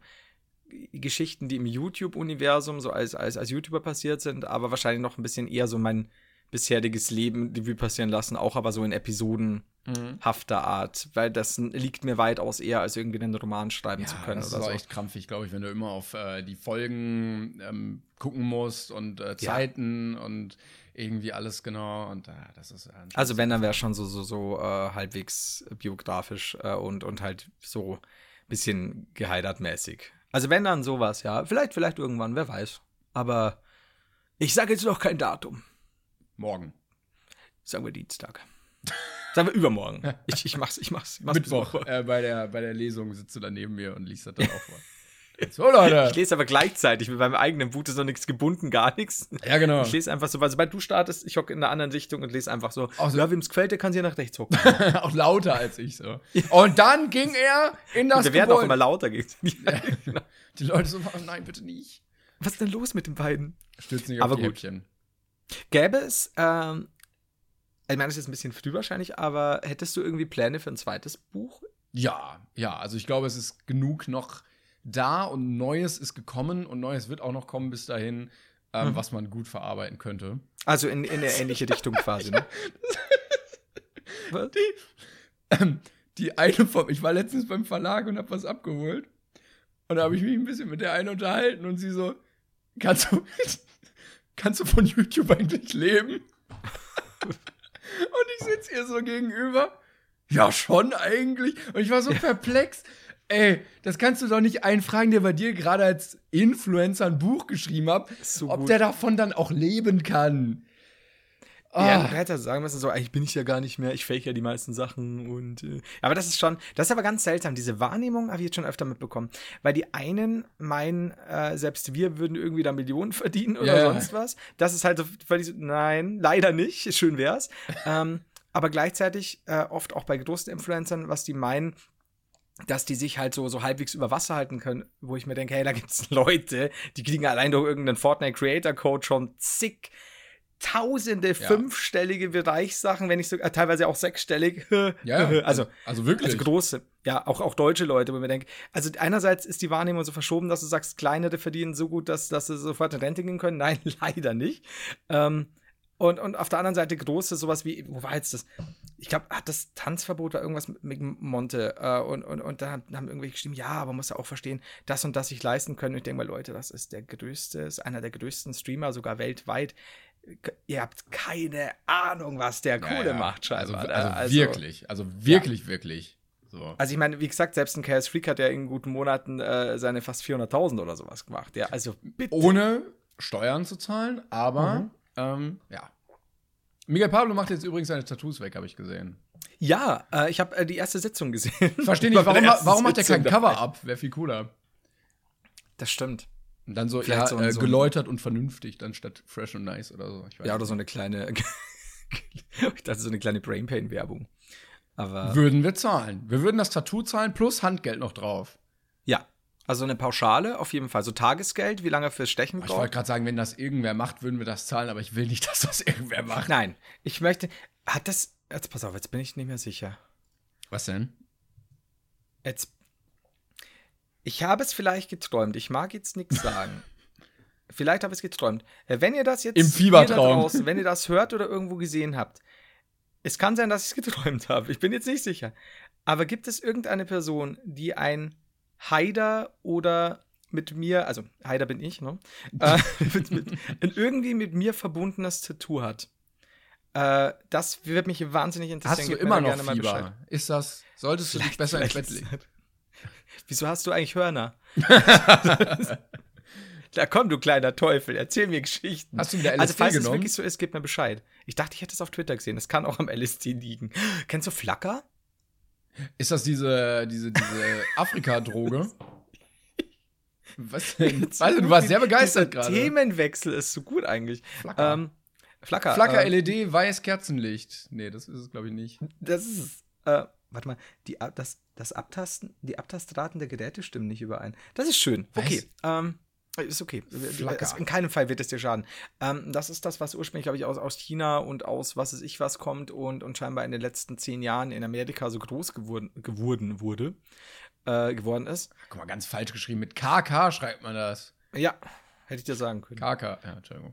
Geschichten, die im YouTube-Universum so als, als, als YouTuber passiert sind, aber wahrscheinlich noch ein bisschen eher so mein bisheriges Leben Revue passieren lassen, auch aber so in episodenhafter Art, weil das liegt mir weitaus eher, als irgendwie einen Roman schreiben zu können das oder ist so. echt krampfig, glaube ich, wenn du immer auf äh, die Folgen ähm, gucken musst und äh, Ja. Zeiten und irgendwie alles genau. Und äh, das ist äh, Also wenn, dann wäre schon so, so, so äh, halbwegs biografisch äh, und, und halt so ein bisschen geheiratmäßig. Also wenn dann sowas, ja. Vielleicht, vielleicht irgendwann, wer weiß. Aber ich sage jetzt noch kein Datum. Morgen. Sagen wir Dienstag. Sagen wir übermorgen. Ich, ich mach's, ich mach's. Ich mach's Mittwoch äh, bei, der, bei der Lesung sitzt du da neben mir und liest das dann auch vor. So, Leute. Ich lese aber gleichzeitig mit meinem eigenen Buch, ist noch nichts gebunden, gar nichts. Ja, genau. Ich lese einfach so, weil sobald du startest, ich hocke in einer anderen Richtung und lese einfach so. Ach so. Ja, wem's gefällt, der kann sich nach rechts hocken. auch lauter als ich so. Und dann ging er in das Wir werden auch immer lauter. Geht. Die Leute so, oh, nein, bitte nicht. Was ist denn los mit den beiden? Stürzt nicht auf Aber die gut. Häppchen. Gäbe es, ähm, ich meine, das ist jetzt ein bisschen früh wahrscheinlich, aber hättest du irgendwie Pläne für ein zweites Buch? Ja, ja, also ich glaube, es ist genug noch da und Neues ist gekommen und Neues wird auch noch kommen bis dahin, ähm, was man gut verarbeiten könnte. Also in, in eine ähnliche Richtung quasi, ne? Was? Die eine vom, ich war letztens beim Verlag und habe was abgeholt und da habe ich mich ein bisschen mit der einen unterhalten und sie so, kannst du, kannst du von YouTube eigentlich leben? Und ich sitze ihr so gegenüber. Ja, schon eigentlich. Und ich war so perplex. Ey, das kannst du doch nicht einfragen, der bei dir gerade als Influencer ein Buch geschrieben hat, So ob gut. der davon dann auch leben kann. Ja, Ah. du hättest sagen müssen, so, eigentlich bin ich ja gar nicht mehr, ich fake ja die meisten Sachen und, äh, aber das ist schon, das ist aber ganz seltsam, diese Wahrnehmung habe ich jetzt schon öfter mitbekommen, weil die einen meinen, äh, selbst wir würden irgendwie da Millionen verdienen oder ja. sonst was, das ist halt so, ich so, nein, leider nicht, schön wär's, ähm, aber gleichzeitig äh, oft auch bei großen Influencern, was die meinen, dass die sich halt so, so halbwegs über Wasser halten können, wo ich mir denke, hey, da gibt's Leute, die kriegen allein durch irgendeinen Fortnite Creator Code schon zig tausende fünfstellige Bereichssachen, wenn nicht sogar teilweise auch sechsstellig. Ja, also, also wirklich. also große, ja, auch, auch deutsche Leute, wo ich mir denke, also einerseits ist die Wahrnehmung so verschoben, dass du sagst, kleinere verdienen so gut, dass, dass sie sofort in Rente gehen können. Nein, leider nicht. Ähm, und, und auf der anderen Seite große, sowas wie, wo war jetzt das? Ich glaube, das Tanzverbot war irgendwas mit, mit Monte. Äh, und, und, und da haben irgendwelche geschrieben, ja, aber man muss ja auch verstehen, das und das sich leisten können. Und ich denke mal, Leute, das ist der größte, ist einer der größten Streamer, sogar weltweit. Ihr habt keine Ahnung, was der Ja, Kohle ja. macht, Also, scheinbar. also, ne? wirklich, also wirklich, wirklich. So. Also ich meine, wie gesagt, selbst ein Chaos Freak hat ja in guten Monaten äh, seine fast 400.000 oder sowas gemacht. Ja, also bitte. Ohne Steuern zu zahlen, aber Mhm. ähm, ja. Miguel Pablo macht jetzt übrigens seine Tattoos weg, habe ich gesehen. Ja, äh, ich habe äh, die erste Sitzung gesehen. Verstehe nicht, warum, warum macht er kein Sitzung Cover dabei. ab? Wäre viel cooler. Das stimmt. Und dann so, Vielleicht ja, so äh, so geläutert und vernünftig, dann statt fresh und nice oder so. Ja, oder so eine kleine, ich dachte, so eine kleine Brain Pain Werbung. Aber Würden wir zahlen. Wir würden das Tattoo zahlen plus Handgeld noch drauf. ja. Also eine Pauschale auf jeden Fall. So Tagesgeld, wie lange fürs Stechen Ich wollte gerade sagen, wenn das irgendwer macht, würden wir das zahlen, aber ich will nicht, dass das irgendwer macht. Nein, ich möchte. Hat das. Jetzt pass auf, jetzt bin ich nicht mehr sicher. Was denn? Jetzt. Ich habe es vielleicht geträumt. Ich mag jetzt nichts sagen. vielleicht habe ich es geträumt. Äh, Wenn ihr das jetzt Im Fiebertraum. draußen, wenn ihr das hört oder irgendwo gesehen habt, es kann sein, dass ich es geträumt habe. Ich bin jetzt nicht sicher. Aber gibt es irgendeine Person, die ein Haider oder mit mir, also Haider bin ich, ne? äh, mit, mit, ein irgendwie mit mir verbundenes Tattoo hat? Äh, das wird mich wahnsinnig interessieren. Hast du Gib immer noch gerne. Fieber? Ist das, solltest du dich besser ins Bett Vielleicht- legen? Wieso hast du eigentlich Hörner? Da komm, du kleiner Teufel, erzähl mir Geschichten. Hast du wieder Also, LSD falls es genommen? wirklich so ist, gib mir Bescheid. Ich dachte, ich hätte es auf Twitter gesehen. Das kann auch am LSD liegen. Kennst du Flacker? Ist das diese, diese, diese Afrika-Droge? Was denn? Weißt du, du warst sehr begeistert gerade. Themenwechsel ist so gut eigentlich. Flacker. Ähm, Flacker. Flacker ähm, LED, weiß Kerzenlicht. Nee, das ist es, glaube ich, nicht. Das ist es. Äh, warte mal, die, das, das Abtasten, die Abtastraten der Geräte stimmen nicht überein. Das ist schön. Was? Okay. Ähm, ist okay. Es- In keinem Fall wird es dir schaden. Ähm, das ist das, was ursprünglich, glaube ich, aus, aus China und aus was weiß ich was kommt und, und scheinbar in den letzten zehn Jahren in Amerika so groß geworden, geworden wurde, äh, geworden ist. Guck mal, ganz falsch geschrieben. Mit KK schreibt man das. Ja, hätte ich dir sagen können. KK, ja, Entschuldigung.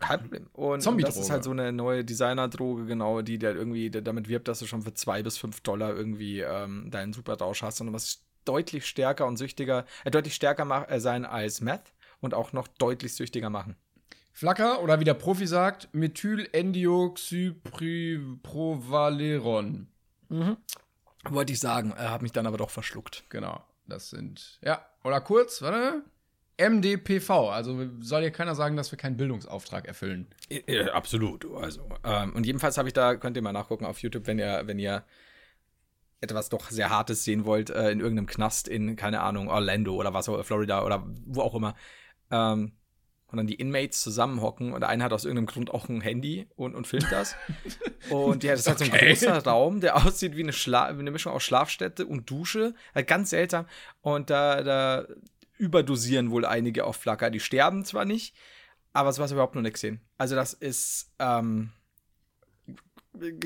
Kein Problem. Und, das ist halt so eine neue Designer-Droge, genau, die der irgendwie damit wirbt, dass du schon für zwei bis fünf Dollar irgendwie ähm, deinen Superrausch hast und was deutlich stärker und süchtiger, äh, deutlich stärker mach, äh, sein als Meth und auch noch deutlich süchtiger machen. Flacker oder wie der Profi sagt, Methylendoxyprovaleron. Wollte ich sagen, äh, habe mich dann aber doch verschluckt. Genau, das sind, ja, oder kurz, warte, MDPV. Also soll hier keiner sagen, dass wir keinen Bildungsauftrag erfüllen. Ja, absolut. Also, ähm, und jedenfalls habe ich da, könnt ihr mal nachgucken auf YouTube, wenn ihr, wenn ihr etwas doch sehr Hartes sehen wollt, äh, in irgendeinem Knast in, keine Ahnung, Orlando oder was auch, Florida oder wo auch immer. Ähm, und dann die Inmates zusammenhocken und der eine hat aus irgendeinem Grund auch ein Handy und, und filmt das. und ja, das ist halt so ein Okay. großer Raum, der aussieht wie eine, Schla wie eine Mischung aus Schlafstätte und Dusche. Halt ganz seltsam. Und da, da überdosieren wohl einige auf Flacker. Die sterben zwar nicht, aber sowas überhaupt noch nicht gesehen. Also das ist ähm,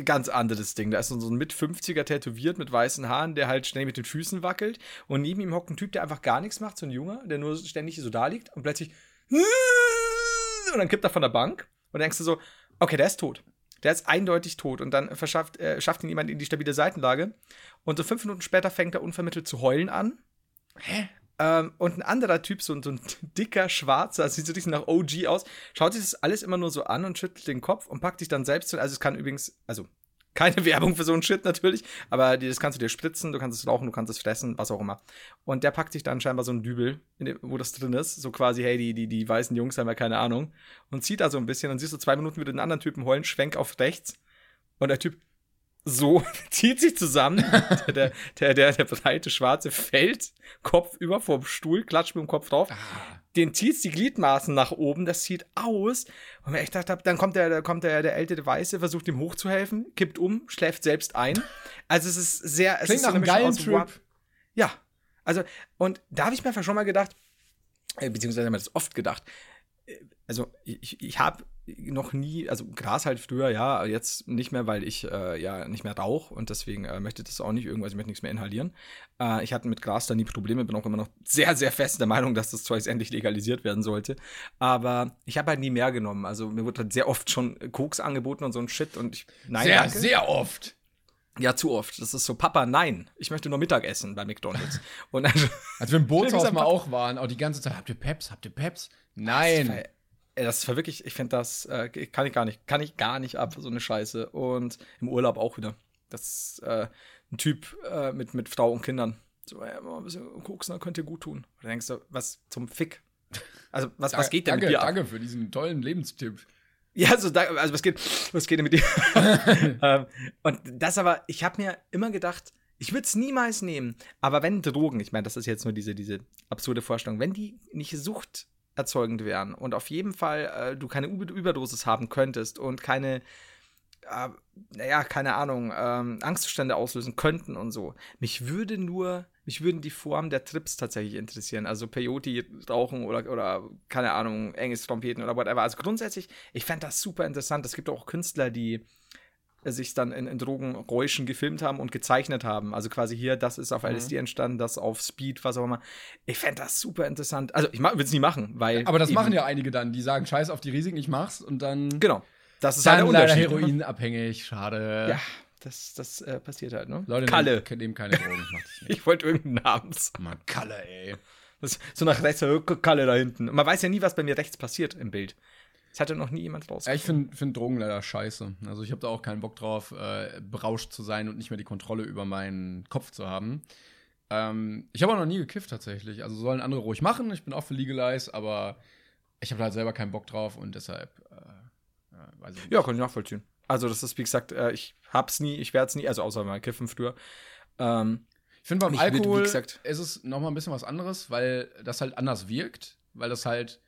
ganz anderes Ding. Da ist so ein mit 50er tätowiert mit weißen Haaren, der halt schnell mit den Füßen wackelt und neben ihm hockt ein Typ, der einfach gar nichts macht, so ein Junge, der nur ständig so da liegt und plötzlich und dann kippt er von der Bank und denkst du so, okay, der ist tot. Der ist eindeutig tot und dann verschafft, äh, schafft ihn jemand in die stabile Seitenlage und so fünf Minuten später fängt er unvermittelt zu heulen an. Hä? Ähm, und ein anderer Typ, so, ein- so ein dicker Schwarzer, sieht so bisschen nach OG aus, schaut sich das alles immer nur so an und schüttelt den Kopf und packt sich dann selbst zu. Also, es kann übrigens, also keine Werbung für so einen Shit natürlich, aber das kannst du dir spritzen, du kannst es rauchen, du kannst es fressen, was auch immer. Und der packt sich dann scheinbar so einen Dübel, dem, wo das drin ist, so quasi, hey, die, die, die weißen Jungs haben ja keine Ahnung, und zieht da so ein bisschen und siehst du zwei Minuten wieder den anderen Typen heulen, schwenk auf rechts und der Typ so zieht sich zusammen. der, der, der, der breite Schwarze fällt Kopf über vom Stuhl, klatscht mit dem Kopf drauf. Den zieht die Gliedmaßen nach oben, das sieht aus. Und gedacht hab, dann kommt der, kommt der, der ältere Weiße, versucht ihm hochzuhelfen, kippt um, schläft selbst ein. Also es ist sehr, es Klingt ist nach so einem geilen. Wa- Ja, also und da habe ich mir einfach schon mal gedacht, äh, beziehungsweise habe ich mir das oft gedacht. Also ich, ich habe noch nie, also Gras halt früher, ja, jetzt nicht mehr, weil ich äh, ja nicht mehr rauche und deswegen äh, möchte das auch nicht irgendwas, ich möchte nichts mehr inhalieren. Äh, ich hatte mit Gras da nie Probleme, bin auch immer noch sehr, sehr fest der Meinung, dass das Zeug endlich legalisiert werden sollte. Aber ich habe halt nie mehr genommen. Also mir wurde halt sehr oft schon Koks angeboten und so ein Shit und ich, nein, sehr, danke. sehr oft. Ja, zu oft. Das ist so, Papa, nein, ich möchte nur Mittag essen bei McDonalds. Und dann, Als wir im Bootshaus mal auch waren, auch die ganze Zeit, habt ihr Peps, habt ihr Peps? Nein. Ey, das war wirklich, ich finde das, äh, kann ich gar nicht, kann ich gar nicht ab, so eine Scheiße. Und im Urlaub auch wieder. Das ist äh, ein Typ äh, mit, mit Frau und Kindern. So, ey, mal ein bisschen koksen, könnte dir gut tun. Und dann denkst du, was zum Fick? Also, was, was geht denn danke, mit dir ab? Danke für diesen tollen Lebenstipp. Ja, so, da, also was geht, was geht denn mit dir? ähm, und das aber, ich habe mir immer gedacht, ich würde es niemals nehmen. Aber wenn Drogen, ich meine, das ist jetzt nur diese, diese absurde Vorstellung, wenn die nicht suchterzeugend wären und auf jeden Fall äh, du keine Über Überdosis haben könntest und keine äh, naja, keine Ahnung, ähm, Angstzustände auslösen könnten und so. Mich würde nur, mich würden die Formen der Trips tatsächlich interessieren. Also Peyote rauchen oder, oder keine Ahnung, enges Trompeten oder whatever. Also grundsätzlich, ich fände das super interessant. Es gibt auch Künstler, die sich dann in, in Drogenräuschen gefilmt haben und gezeichnet haben. Also quasi hier, das ist auf LSD entstanden, das auf Speed, was auch immer. Ich fände das super interessant. Also ich will es nie machen, weil. Aber das machen ja einige dann, die sagen, scheiß auf die Risiken, ich mach's und dann. Genau. Das ist Dann halt der leider Unterschied. heroinabhängig, schade. Ja, das, das äh, passiert halt, ne? Leute, Kalle. Nehmen, nehmen keine Drogen, das nicht. Ich wollte irgendeinen Namen sagen. Mann, Kalle, ey. Das, so nach rechts, Kalle da hinten. Und man weiß ja nie, was bei mir rechts passiert im Bild. Das hatte noch nie jemand raus. Ja, ich finde find Drogen leider scheiße. Also ich habe da auch keinen Bock drauf, äh, berauscht zu sein und nicht mehr die Kontrolle über meinen Kopf zu haben. Ähm, ich habe auch noch nie gekifft tatsächlich. Also sollen andere ruhig machen. Ich bin auch für Legalize, aber ich habe da halt selber keinen Bock drauf und deshalb äh, äh, weiß ich nicht. Ja, kann ich nachvollziehen. Also, das ist, wie gesagt, äh, ich hab's nie, ich werde es nie, also außer mal kiffen früher. Ähm, Ich finde beim Ich würde, wie Alkohol gesagt- ist es noch mal ein bisschen was anderes, weil das halt anders wirkt, weil das halt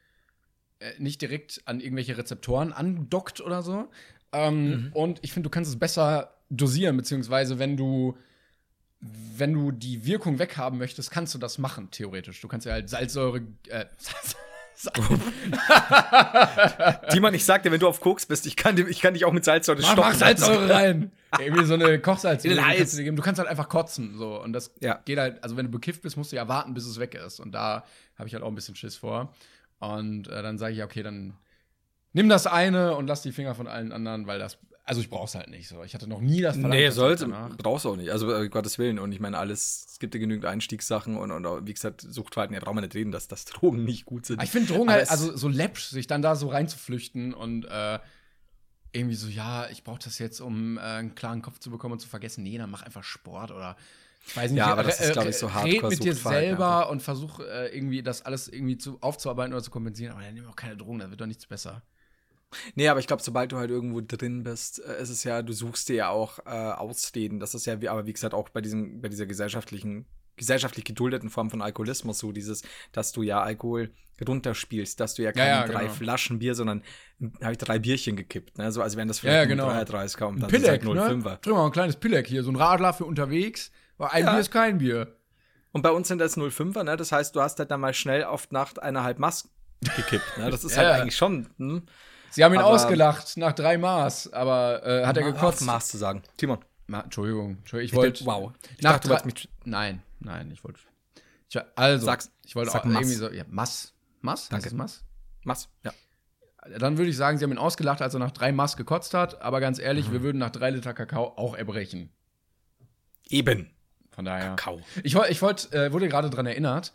nicht direkt an irgendwelche Rezeptoren andockt oder so. Ähm, Und ich finde, du kannst es besser dosieren, beziehungsweise wenn du wenn du die Wirkung weghaben möchtest, kannst du das machen, theoretisch. Du kannst ja halt Salzsäure, äh, Timon, ich sagte, wenn du auf Koks bist, ich kann, ich kann dich auch mit Salzsäure mach, mach Salzsäure rein. Irgendwie so eine Kochsalzsäure. Kannst du, du kannst halt einfach kotzen. So. Und das Ja. geht halt, also wenn du bekifft bist, musst du ja warten, bis es weg ist. Und da habe ich halt auch ein bisschen Schiss vor. Und äh, dann sage ich, okay, dann nimm das eine und lass die Finger von allen anderen, weil das, also ich brauch's halt nicht so. Ich hatte noch nie das Nee, Verlangen sollte, danach. brauchst du auch nicht. Also, äh, Gottes Willen. Und ich meine, alles, es gibt ja genügend Einstiegssachen und, und wie gesagt, Suchtverhalten, ja, brauchen wir nicht reden, dass, dass Drogen nicht gut sind. Aber ich finde Drogen Aber halt, also so läppsch, sich dann da so reinzuflüchten und äh, irgendwie so, ja, ich brauche das jetzt, um äh, einen klaren Kopf zu bekommen und zu vergessen. Nee, dann mach einfach Sport oder ich weiß nicht. Ja, aber das äh, ist, glaub ich, so äh, Red mit dir selber und versuch äh, irgendwie das alles irgendwie zu, aufzuarbeiten oder zu kompensieren. Aber dann nimm auch keine Drogen, da wird doch nichts besser. Nee, aber ich glaube, sobald du halt irgendwo drin bist, äh, ist es ja, du suchst dir ja auch äh, Ausreden. Das ist ja, wie, aber wie gesagt, auch bei diesem, bei dieser gesellschaftlichen, gesellschaftlich geduldeten Form von Alkoholismus so dieses, dass du ja Alkohol runterspielst, dass du ja keine ja, drei genau. Flaschen Bier, sondern habe ich drei Bierchen gekippt, ne? So, also wenn das Ja, ja, vielleicht genau. ein 3 kommt, dann ist halt Pilleck, ne? 05er. Trink mal ein kleines Pilleck hier, so ein Radler für unterwegs. Weil ein Ja. Bier ist kein Bier. Und bei uns sind das 05er, ne? Das heißt, du hast halt dann mal schnell auf Nacht eineinhalb Maß gekippt, ne? Das ist halt Ja. eigentlich schon, hm? Sie haben ihn Aber- ausgelacht nach drei Maß, aber äh, hat er gekotzt. auf Maß zu sagen. Timon. Ma Entschuldigung, Entschuldigung, ich wollte. wow. Ich nach dachte, du mich- Nein, nein, ich wollte. Ich, also, Sag's- ich wollte sag auch Mass. irgendwie so. Ja, Mass. Mass? Danke. Heißt Mass? Maß, ja. Dann würde ich sagen, sie haben ihn ausgelacht, als er nach drei Mass gekotzt hat. Aber ganz Mhm. ehrlich, wir würden nach drei Liter Kakao auch erbrechen. Eben. Von daher. Kakao. Ich, ich wollte, äh, wurde gerade dran erinnert.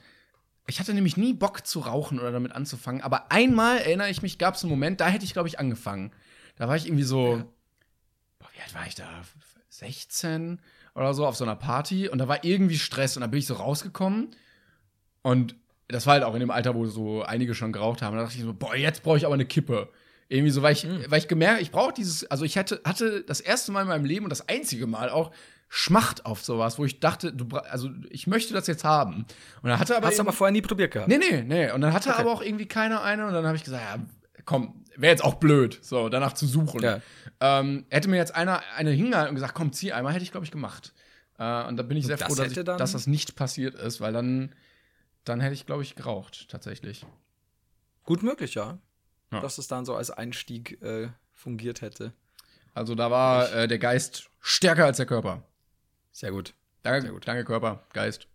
Ich hatte nämlich nie Bock zu rauchen oder damit anzufangen. Aber einmal erinnere ich mich, gab es einen Moment, da hätte ich, glaube ich, angefangen. Da war ich irgendwie so. Boah, wie alt war ich da? 16 oder so auf so einer Party. Und da war irgendwie Stress. Und da bin ich so rausgekommen. Und das war halt auch in dem Alter, wo so einige schon geraucht haben. Da dachte ich so, boah, jetzt brauche ich aber eine Kippe. Irgendwie so, weil ich, weil ich gemerkt, ich brauche dieses, also ich hatte, hatte das erste Mal in meinem Leben und das einzige Mal auch Schmacht auf sowas, wo ich dachte, du, also ich möchte das jetzt haben. Und dann hatte aber, Hast du aber vorher nie probiert gehabt? Nee, nee, nee. Und dann hatte aber auch irgendwie keiner eine und dann habe ich gesagt, ja, komm, wäre jetzt auch blöd, so danach zu suchen. Ja. Ähm, hätte mir jetzt einer eine hingehalten und gesagt, komm, zieh einmal, hätte ich, glaube ich, gemacht. Äh, und da bin ich sehr das froh, dass, ich, dass das nicht passiert ist, weil dann, dann hätte ich, glaube ich, geraucht, tatsächlich. Gut möglich, ja. Ja. Dass es dann so als Einstieg äh, fungiert hätte. Also da war äh, der Geist stärker als der Körper. Sehr gut. Danke, Sehr gut. danke Körper, Geist.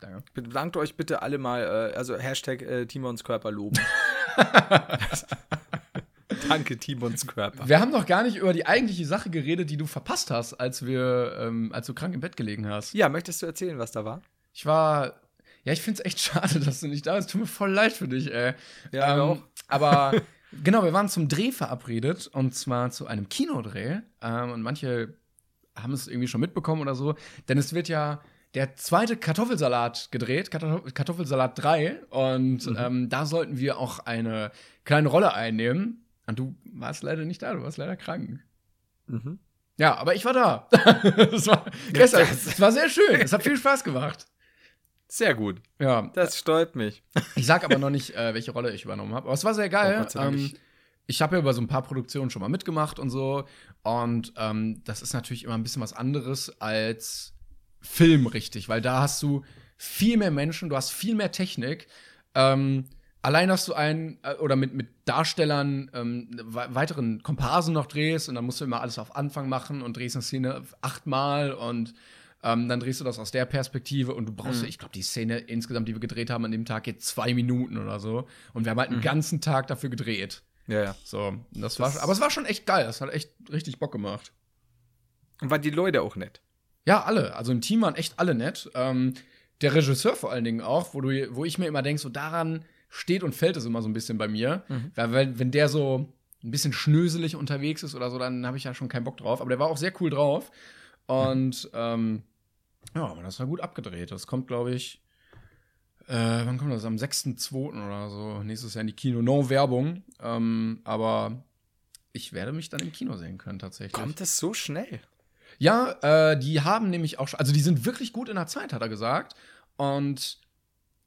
Danke. Bedankt euch bitte alle mal, äh, also Hashtag äh, Timons Körper loben. Danke, Timons Körper. Wir haben noch gar nicht über die eigentliche Sache geredet, die du verpasst hast, als wir, ähm, als du krank im Bett gelegen hast. Ja, möchtest du erzählen, was da war? Ich war. Ja, ich find's echt schade, dass du nicht da bist. Tut mir voll leid für dich, ey. Ja, mir auch. Aber genau, wir waren zum Dreh verabredet und zwar zu einem Kinodreh. Ähm, und manche haben es irgendwie schon mitbekommen oder so. Denn es wird ja der zweite Kartoffelsalat gedreht, Kartoff- Kartoffelsalat 3. Und Mhm. ähm, da sollten wir auch eine kleine Rolle einnehmen. Und du warst leider nicht da, du warst leider krank. Mhm. Ja, aber ich war da. das war gestern. Es war sehr schön. Es hat viel Spaß gemacht. Sehr gut. Ja, Das steuert mich. ich sag aber noch nicht, äh, welche Rolle ich übernommen habe. Aber es war sehr Oh geil. Dank, ähm, ich- habe ja bei so ein paar Produktionen schon mal mitgemacht und so. Und ähm, das ist natürlich immer ein bisschen was anderes als Film, richtig, weil da hast du viel mehr Menschen, du hast viel mehr Technik. Ähm, allein, dass du einen äh, oder mit, mit Darstellern ähm, weiteren Komparsen noch drehst und dann musst du immer alles auf Anfang machen und drehst eine Szene achtmal und ähm, dann drehst du das aus der Perspektive und du brauchst, mhm. ich glaube, die Szene insgesamt, die wir gedreht haben an dem Tag, geht zwei Minuten oder so. Und wir haben halt mhm. einen ganzen Tag dafür gedreht. Ja, ja. So, das, das war, aber es war schon echt geil. Das hat echt richtig Bock gemacht. Und waren die Leute auch nett? Ja, alle. Also im Team waren echt alle nett. Ähm, der Regisseur vor allen Dingen auch, wo, du, wo ich mir immer denke, so daran steht und fällt es immer so ein bisschen bei mir. Mhm. Weil, wenn, wenn der so ein bisschen schnöselig unterwegs ist oder so, dann habe ich ja schon keinen Bock drauf. Aber der war auch sehr cool drauf. Und mhm. ähm, ja, aber das war gut abgedreht. Das kommt, glaube ich, äh, wann kommt das? Am 6.2. oder so. Nächstes Jahr in die Kino. No Werbung. Ähm, aber ich werde mich dann im Kino sehen können, tatsächlich. Kommt das so schnell? Ja, äh, die haben nämlich auch schon, also die sind wirklich gut in der Zeit, hat er gesagt. Und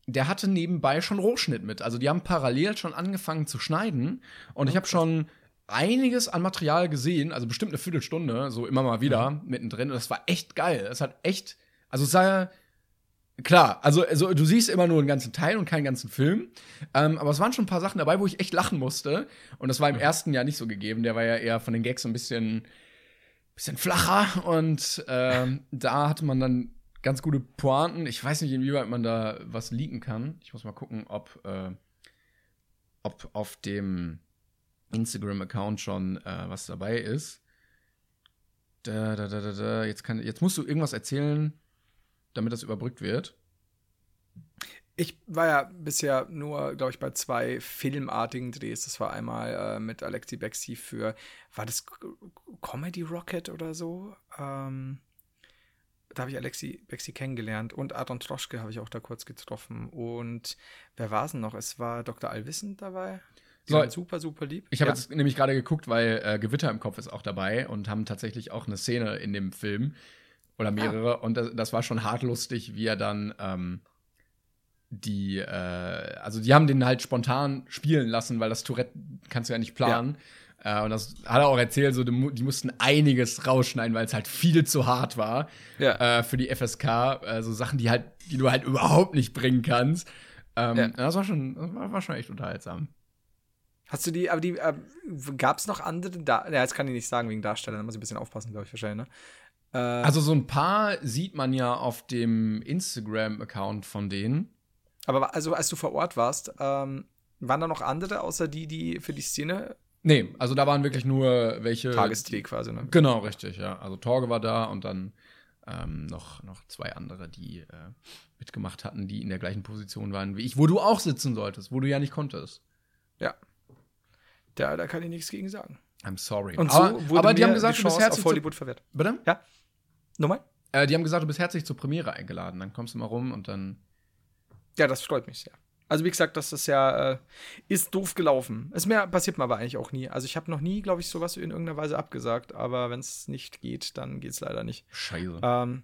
der hatte nebenbei schon Rohschnitt mit. Also die haben parallel schon angefangen zu schneiden. Und ich habe schon einiges an Material gesehen, also bestimmt eine Viertelstunde, so immer mal wieder mhm. mittendrin. Und das war echt geil. Es hat echt, also es sah Klar, also, also du siehst immer nur einen ganzen Teil und keinen ganzen Film. Ähm, aber es waren schon ein paar Sachen dabei, wo ich echt lachen musste. Und das war im mhm. ersten Jahr nicht so gegeben. Der war ja eher von den Gags so ein bisschen, bisschen flacher. Und ähm, da hatte man dann ganz gute Pointen. Ich weiß nicht, inwieweit man da was leaken kann. Ich muss mal gucken, ob, äh, ob auf dem Instagram-Account schon äh, was dabei ist. Da, da, da, da, da. Jetzt, kann, jetzt musst du irgendwas erzählen, damit das überbrückt wird. Ich war ja bisher nur, glaube ich, bei zwei filmartigen Drehs. Das war einmal äh, mit Alexi Bexi für, war das Comedy Rocket oder so? Ähm, da habe ich Alexi Bexi kennengelernt und Adon Troschke habe ich auch da kurz getroffen. Und wer war es denn noch? Es war Dr. Allwissend dabei. So, super, super lieb. Ich habe ja. jetzt nämlich gerade geguckt, weil äh, Gewitter im Kopf ist auch dabei und haben tatsächlich auch eine Szene in dem Film oder mehrere. Ah. Und das, das, war schon hart lustig, wie er dann ähm, die, äh, also die haben den halt spontan spielen lassen, weil das Tourette kannst du ja nicht planen. Ja. Äh, und das hat er auch erzählt, so, die, die mussten einiges rausschneiden, weil es halt viel zu hart war ja. äh, für die FSK. Also Sachen, die halt, die du halt überhaupt nicht bringen kannst. Ähm, ja. Das war schon, das war, war schon echt unterhaltsam. Hast du die, aber die, äh, gab es noch andere? Da ja, jetzt kann ich nicht sagen wegen Darstellern, da muss ich ein bisschen aufpassen, glaube ich, wahrscheinlich, ne? Äh, also so ein paar sieht man ja auf dem Instagram-Account von denen. Aber also als du vor Ort warst, ähm, waren da noch andere außer die, die für die Szene? Nee, also da waren wirklich nur welche. Tagesdreh quasi, ne? Genau, richtig, ja. Also Torge war da und dann ähm, noch, noch zwei andere, die äh, mitgemacht hatten, die in der gleichen Position waren wie ich, wo du auch sitzen solltest, wo du ja nicht konntest. Ja, da, da kann ich nichts gegen sagen. I'm sorry. Und so aber, aber die haben gesagt, du bist herzlich auf Hollywood verwehrt. Bitte? Ja. Nochmal? Äh, die haben gesagt, du bist herzlich zur Premiere eingeladen. Dann kommst du mal rum und dann. Ja, das freut mich sehr. Also wie gesagt, das ist ja äh, ist doof gelaufen. Es mehr passiert mir aber eigentlich auch nie. Also ich habe noch nie, glaube ich, sowas in irgendeiner Weise abgesagt. Aber wenn es nicht geht, dann geht es leider nicht. Scheiße. Ähm,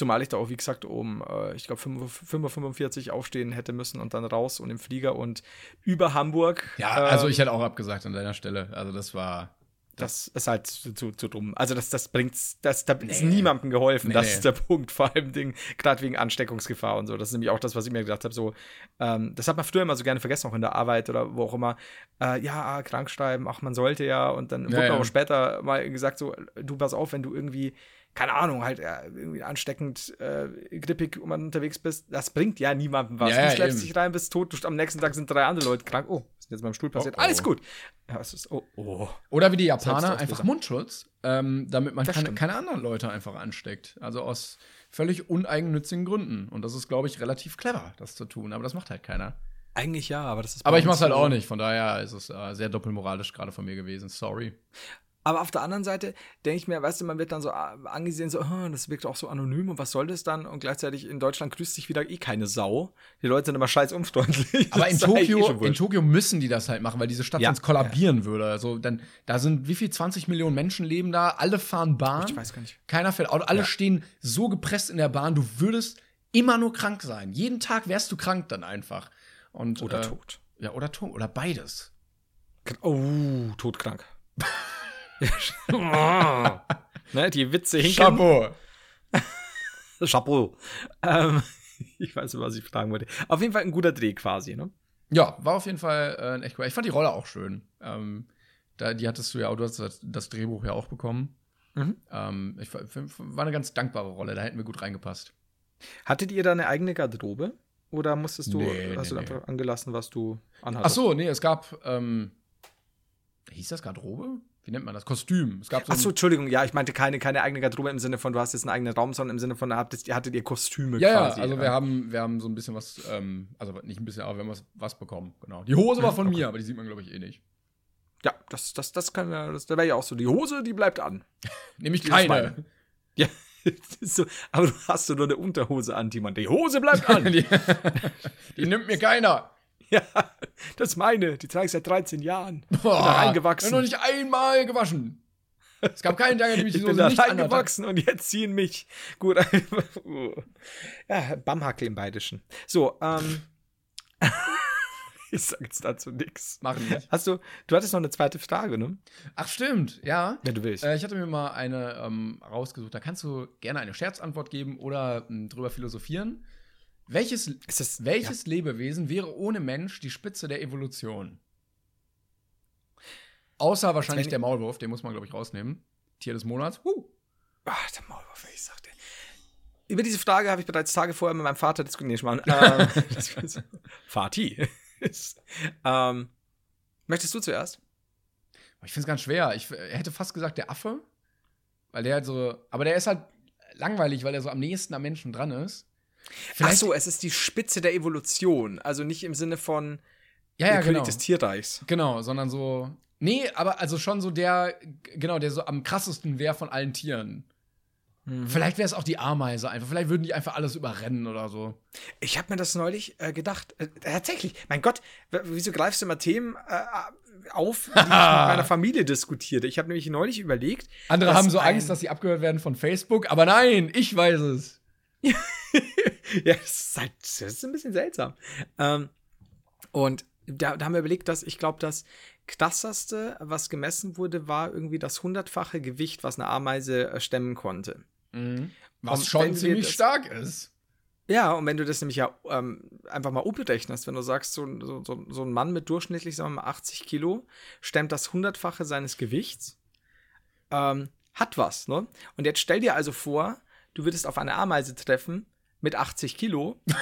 Zumal ich da auch, wie gesagt, um, äh, ich glaube, 5.45 Uhr aufstehen hätte müssen und dann raus und im Flieger und über Hamburg. Ja, also ähm, ich hätte auch abgesagt an deiner Stelle. Also das war. Das ist halt zu, zu, zu dumm. Also das, das bringt, das, da nee. ist niemandem geholfen. Nee, das nee. ist der Punkt. Vor allem Ding, gerade wegen Ansteckungsgefahr und so. Das ist nämlich auch das, was ich mir gedacht habe. So, ähm, das hat man früher immer so gerne vergessen, auch in der Arbeit oder wo auch immer. Äh, ja, krankschreiben, ach, man sollte ja. Und dann ja, wurde ja. auch später mal gesagt, so, du pass auf, wenn du irgendwie keine Ahnung, halt ja, irgendwie ansteckend, äh, grippig und unterwegs bist, das bringt ja niemandem was. Ja, du schleppst dich rein, bist tot, du, am nächsten Tag sind drei andere Leute krank. Oh, jetzt beim Stuhl passiert? Oh, oh. Alles gut. Ja, es ist, oh, oh. Oder wie die Japaner, einfach Mundschutz, ähm, damit man keine, keine, anderen Leute einfach ansteckt. Also aus völlig uneigennützigen Gründen. Und das ist, glaube ich, relativ clever, das zu tun. Aber das macht halt keiner. Eigentlich ja, aber das ist. Aber ich mach's halt auch nicht, von daher ist es äh, sehr doppelmoralisch gerade von mir gewesen. Sorry. Aber auf der anderen Seite denke ich mir, weißt du, man wird dann so äh, angesehen, so, oh, das wirkt auch so anonym und was soll das dann? Und gleichzeitig in Deutschland grüßt sich wieder eh keine Sau. Die Leute sind immer scheiß unfreundlich. Aber in Tokio, eh in Tokio müssen die das halt machen, weil diese Stadt ja. sonst kollabieren ja. würde. Also dann, da sind wie viel 20 Millionen Menschen leben da, alle fahren Bahn. Ich weiß gar nicht. Keiner fährt Auto, alle ja. stehen so gepresst in der Bahn, du würdest immer nur krank sein. Jeden Tag wärst du krank dann einfach. Und, oder äh, tot. Ja, oder tot. Oder beides. Oh, todkrank. ne, die Witze hinken. Chapeau. Chapeau. Ähm, ich weiß nicht, was ich fragen wollte. Auf jeden Fall ein guter Dreh quasi, ne? Ja, war auf jeden Fall äh, ein echt cool. Ich fand die Rolle auch schön. Ähm, da, die hattest du ja auch, du hast das, Drehbuch ja auch bekommen. Mhm. Ähm, ich war, eine ganz dankbare Rolle, da hätten wir gut reingepasst. Hattet ihr da eine eigene Garderobe? Oder musstest du, Nee, hast nee, du nee. einfach angelassen, was du Ach anhattest? so, nee, es gab, ähm, hieß das Garderobe? Wie nennt man das? Kostüm. Es gab so, Ach so, ein- Entschuldigung, ja, ich meinte keine, keine eigene Garderobe im Sinne von, du hast jetzt einen eigenen Raum, sondern im Sinne von, hattet, ihr hattet ihr Kostüme Ja, ja, quasi. also wir haben, wir haben so ein bisschen was, ähm, also nicht ein bisschen, aber wir haben was, was bekommen, genau. Die Hose war von mir, aber die sieht man, glaube ich, eh nicht. Ja, das, das, das kann ja, das, da wäre ja auch so. Die Hose, die bleibt an. Nämlich Die keine. Ja, so, aber du hast so nur eine Unterhose an, Timon. Die Hose bleibt an. die, die nimmt mir keiner. ja, das ist meine. Die trage ich seit 13 Jahren. Bin Boah, da reingewachsen. Ich noch nicht einmal gewaschen. Es gab keinen Tag, an dem ich die Ich Hose bin da nicht reingewachsen und jetzt ziehen mich. Gut. ja, Bamhackel im Badischen. So, ähm. ich sag jetzt dazu nix. Machen nicht. Hast du, du hattest noch eine zweite Frage, ne? Ach, stimmt, ja. Wenn du willst. Äh, ich hatte mir mal eine ähm, rausgesucht. Da kannst du gerne eine Scherzantwort geben oder m, drüber philosophieren. Welches, das- welches Lebewesen wäre ohne Mensch die Spitze der Evolution? Außer wahrscheinlich der Maulwurf, den muss man, glaube ich, rausnehmen. Tier des Monats. Huh. Ach, der Maulwurf, ich sagte. Über diese Frage habe ich bereits Tage vorher mit meinem Vater diskutiert. Nee, ähm, ähm, möchtest du zuerst? Ich finde es ganz schwer. Ich hätte fast gesagt, der Affe. Weil der halt so. Aber der ist halt langweilig, weil er so am nächsten am Menschen dran ist. Ach so, es ist die Spitze der Evolution. Also nicht im Sinne von ja, der ja, König genau. des Tierreichs. Genau, sondern so. Nee, aber also schon so der, genau, der so am krassesten wäre von allen Tieren. Mhm. Vielleicht wäre es auch die Ameise einfach. Vielleicht würden die einfach alles überrennen oder so. Ich habe mir das neulich äh, gedacht. Äh, tatsächlich, mein Gott, wieso greifst du immer Themen äh, auf, die ich mit meiner Familie diskutiere? Ich habe nämlich neulich überlegt. Andere haben so Angst, dass sie abgehört werden von Facebook, aber nein, ich weiß es. ja, das ist, halt, das ist ein bisschen seltsam. Ähm, und da, da haben wir überlegt, dass ich glaube, das krasserste, was gemessen wurde, war irgendwie das hundertfache Gewicht, was eine Ameise äh, stemmen konnte. Was Und schon ziemlich das- stark ist. Ja, und wenn du das nämlich ja ähm, einfach mal umrechnest, wenn du sagst, so, so, so, so ein Mann mit durchschnittlich, sagen wir mal, 80 Kilo, stemmt das hundertfache seines Gewichts, ähm, hat was, ne? Und jetzt stell dir also vor, du würdest auf eine Ameise treffen mit 80 Kilo.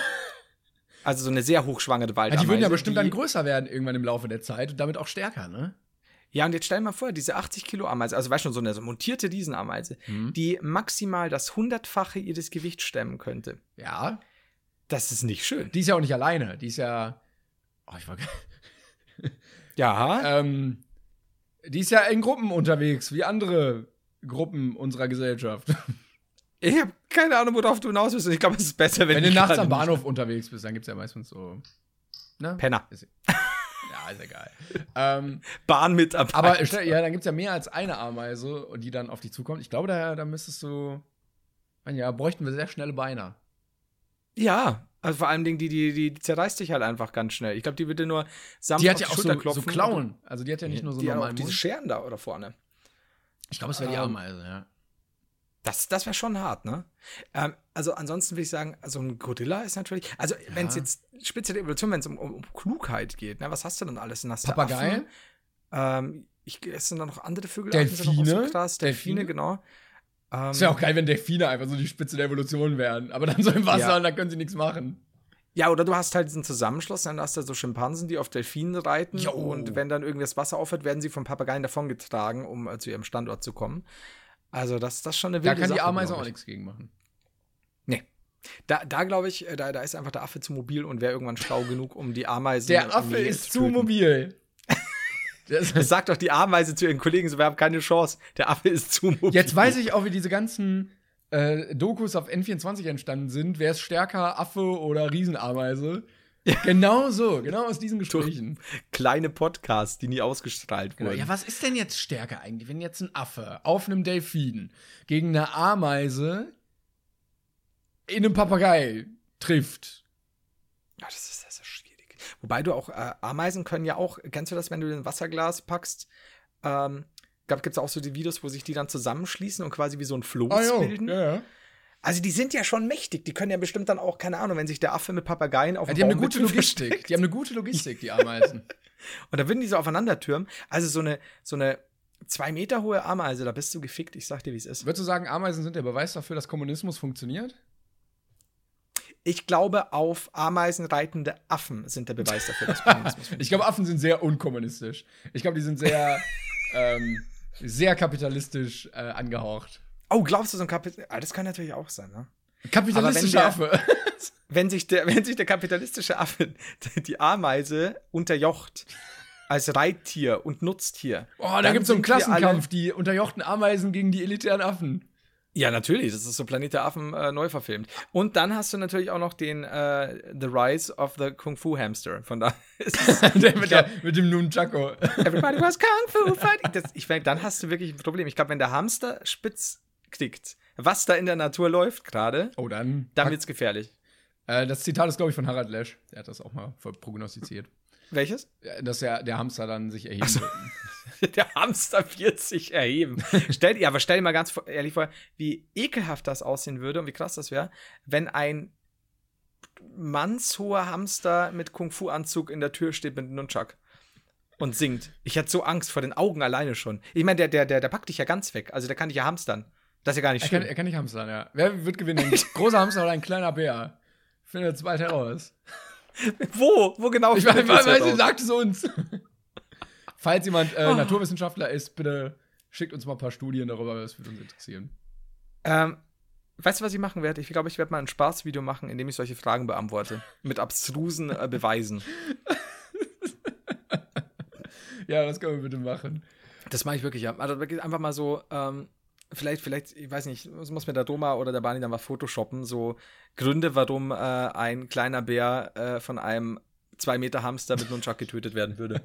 Also so eine sehr hochschwangere Waldameise. die würden ja bestimmt dann größer werden irgendwann im Laufe der Zeit und damit auch stärker, ne? Ja, und jetzt stell dir mal vor, diese 80 Kilo Ameise, also weißt du, so eine so montierte Riesenameise, die maximal das hundertfache ihres Gewichts stemmen könnte. Ja. Das ist nicht schön. Die ist ja auch nicht alleine. Die ist ja. Oh, ich war. Ja. ähm, die ist ja in Gruppen unterwegs, wie andere Gruppen unserer Gesellschaft. Ich habe keine Ahnung, worauf du hinaus bist. Ich glaube, es ist besser, wenn, Wenn du nachts am Bahnhof unterwegs bist, dann gibt's ja meistens so. Ne? Penner. Ist, ja, ist egal. ähm, Bahnmitarbeiter. aber ja, dann gibt's ja mehr als eine Ameise, die dann auf dich zukommt. Ich glaube, da, da müsstest du. Ja, bräuchten wir sehr schnelle Beine. ja, also vor allem Dingen, die, die, die, zerreißt dich halt einfach ganz schnell. Ich glaube, die würde nur sanft Die hat ja auch so, so Klauen. Also die hat ja nicht nur so die normalen diese. Scheren da oder vorne. Ich glaube, es wäre die Ähm, Ameise, ja. Das, das wäre schon hart, ne? Ähm, also ansonsten würde ich sagen, also ein Gorilla ist natürlich, also wenn es jetzt Spitze der Evolution, wenn es um, um, um Klugheit geht, ne, was hast du denn alles? Dann hast Papagei? Ähm, ich, es sind da noch andere Vögel. Delfine? Sind so krass. Delfine, Delfine? genau. Ähm, Es wäre auch geil, wenn Delfine einfach so die Spitze der Evolution wären. Aber dann so im Wasser Ja. und da können sie nichts machen. Ja, oder du hast halt diesen Zusammenschluss, dann hast du so Schimpansen, die auf Delfinen reiten Jo. und wenn dann irgendwie das Wasser aufhört, werden sie vom Papageien davongetragen, um äh, zu ihrem Standort zu kommen. Also das, das ist schon eine Da wilde kann die Sache, Ameise glaub auch ich. nichts gegen machen. Nee. Da, da glaube ich, äh, da, da ist einfach der Affe zu mobil und wäre irgendwann schlau genug, um die Ameisen Der Affe ist zu zu mobil. Das- Das sagt doch die Ameise zu ihren Kollegen, so wir haben keine Chance. Der Affe ist zu mobil. Jetzt weiß ich auch, wie diese ganzen äh, Dokus auf N24 entstanden sind. Wer ist stärker, Affe oder Riesenameise? Genau so, genau aus diesen Gesprächen. Kleine Podcasts, die nie ausgestrahlt Genau. wurden. Ja, was ist denn jetzt stärker eigentlich, wenn jetzt ein Affe auf einem Delfin gegen eine Ameise in einem Papagei trifft? Ja, das ist, das ist schwierig. Wobei du auch, äh, Ameisen können ja auch, kennst du das, wenn du ein Wasserglas packst? Ähm, gibt es auch so die Videos, wo sich die dann zusammenschließen und quasi wie so ein Floß bilden? Ah, ja, ja. Also die sind ja schon mächtig. Die können ja bestimmt dann auch, keine Ahnung, wenn sich der Affe mit Papageien auf Ja, die haben eine Baum gute Logistik. versteckt. Die haben eine gute Logistik, die Ameisen. Und da würden die so aufeinander türmen. Also so eine, so eine zwei Meter hohe Ameise, da bist du gefickt. Ich sag dir, wie es ist. Würdest du sagen, Ameisen sind der Beweis dafür, dass Kommunismus funktioniert? Ich glaube, auf Ameisen reitende Affen sind der Beweis dafür, dass Kommunismus Ich glaube, Affen sind sehr unkommunistisch. Ich glaube, die sind sehr, ähm, sehr kapitalistisch äh, angehaucht. Oh, glaubst du so ein Kapital? Ah, das kann natürlich auch sein, ne? Kapitalistische Affe. Wenn sich der, wenn sich der kapitalistische Affe die Ameise unterjocht als Reittier und Nutztier. Oh, da gibt es so einen Klassenkampf, die unterjochten Ameisen gegen die elitären Affen. Ja, natürlich. Das ist so Planet der Affen äh, neu verfilmt. Und dann hast du natürlich auch noch den äh, The Rise of the Kung Fu Hamster. Von da mit, der, mit dem Nunchako. Everybody was Kung Fu fighting. Das, ich meine, dann hast du wirklich ein Problem. Ich glaube, wenn der Hamster spitz klickt, was da in der Natur läuft gerade, Oh, dann. dann wird's gefährlich. Äh, das Zitat ist, glaube ich, von Harald Lesch. Der hat das auch mal prognostiziert. Welches? Ja, Dass der, der Hamster dann sich erheben wird. Der Hamster wird sich erheben. stell, ja, aber stell dir mal ganz ehrlich vor, wie ekelhaft das aussehen würde und wie krass das wäre, wenn ein mannshoher Hamster mit Kung-Fu-Anzug in der Tür steht mit einem Nunchuck und singt. Ich hätte so Angst vor den Augen alleine schon. Ich meine, der, der, der, der packt dich ja ganz weg. Also der kann dich ja hamstern. Das ist ja gar nicht Er kann, schlimm. er kann nicht hamstern, ja. Wer wird gewinnen? Ein großer Hamster oder ein kleiner Bär? Findet es bald heraus. Wo? Wo genau? Ich weiß, findet ihr sagt es uns. Falls jemand Oh. äh, Naturwissenschaftler ist, bitte schickt uns mal ein paar Studien darüber, das würde uns interessieren. Ähm, weißt du, was ich machen werde? Ich glaube, ich werde mal ein Spaßvideo machen, in dem ich solche Fragen beantworte. Mit abstrusen äh, Beweisen. Ja, das können wir bitte machen. Das mache ich wirklich, ja. Also einfach mal so, ähm, vielleicht, vielleicht, ich weiß nicht, das muss mir der Doma oder der Bani dann mal photoshoppen, so Gründe, warum äh, ein kleiner Bär äh, von einem zwei Meter Hamster mit Nunchuck getötet werden würde.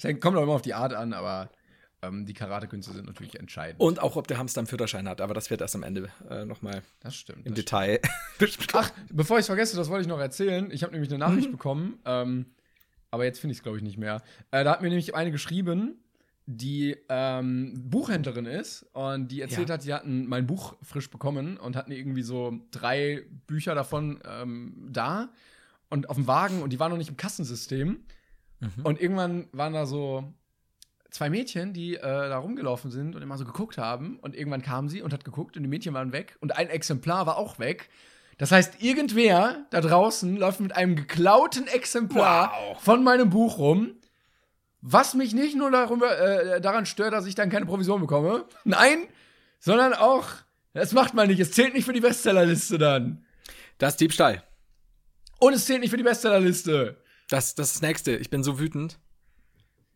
Hängt- kommt auch immer auf die Art an, aber ähm, die Karatekünste sind natürlich entscheidend. Und auch, ob der Hamster einen Führerschein hat, aber das wird erst am Ende äh, nochmal das stimmt. im das Detail besprochen. Ach, bevor ich es vergesse, das wollte ich noch erzählen. Ich habe nämlich eine Nachricht bekommen, ähm, aber jetzt finde ich es, glaube ich, nicht mehr. Äh, da hat mir nämlich eine geschrieben, die ähm, Buchhändlerin ist und die erzählt Ja. hat, die hatten mein Buch frisch bekommen und hatten irgendwie so drei Bücher davon ähm, da und auf dem Wagen und die waren noch nicht im Kassensystem. Und irgendwann waren da so zwei Mädchen, die äh, da rumgelaufen sind und immer so geguckt haben. Und irgendwann kam sie und hat geguckt und die Mädchen waren weg. Und ein Exemplar war auch weg. Das heißt, irgendwer da draußen läuft mit einem geklauten Exemplar von meinem Buch rum. Was mich nicht nur darüber, äh, daran stört, dass ich dann keine Provision bekomme. Nein, sondern auch, das macht man nicht. Es zählt nicht für die Bestsellerliste dann. Das ist Diebstahl. Und es zählt nicht für die Bestsellerliste. Das, das ist das Nächste. Ich bin so wütend.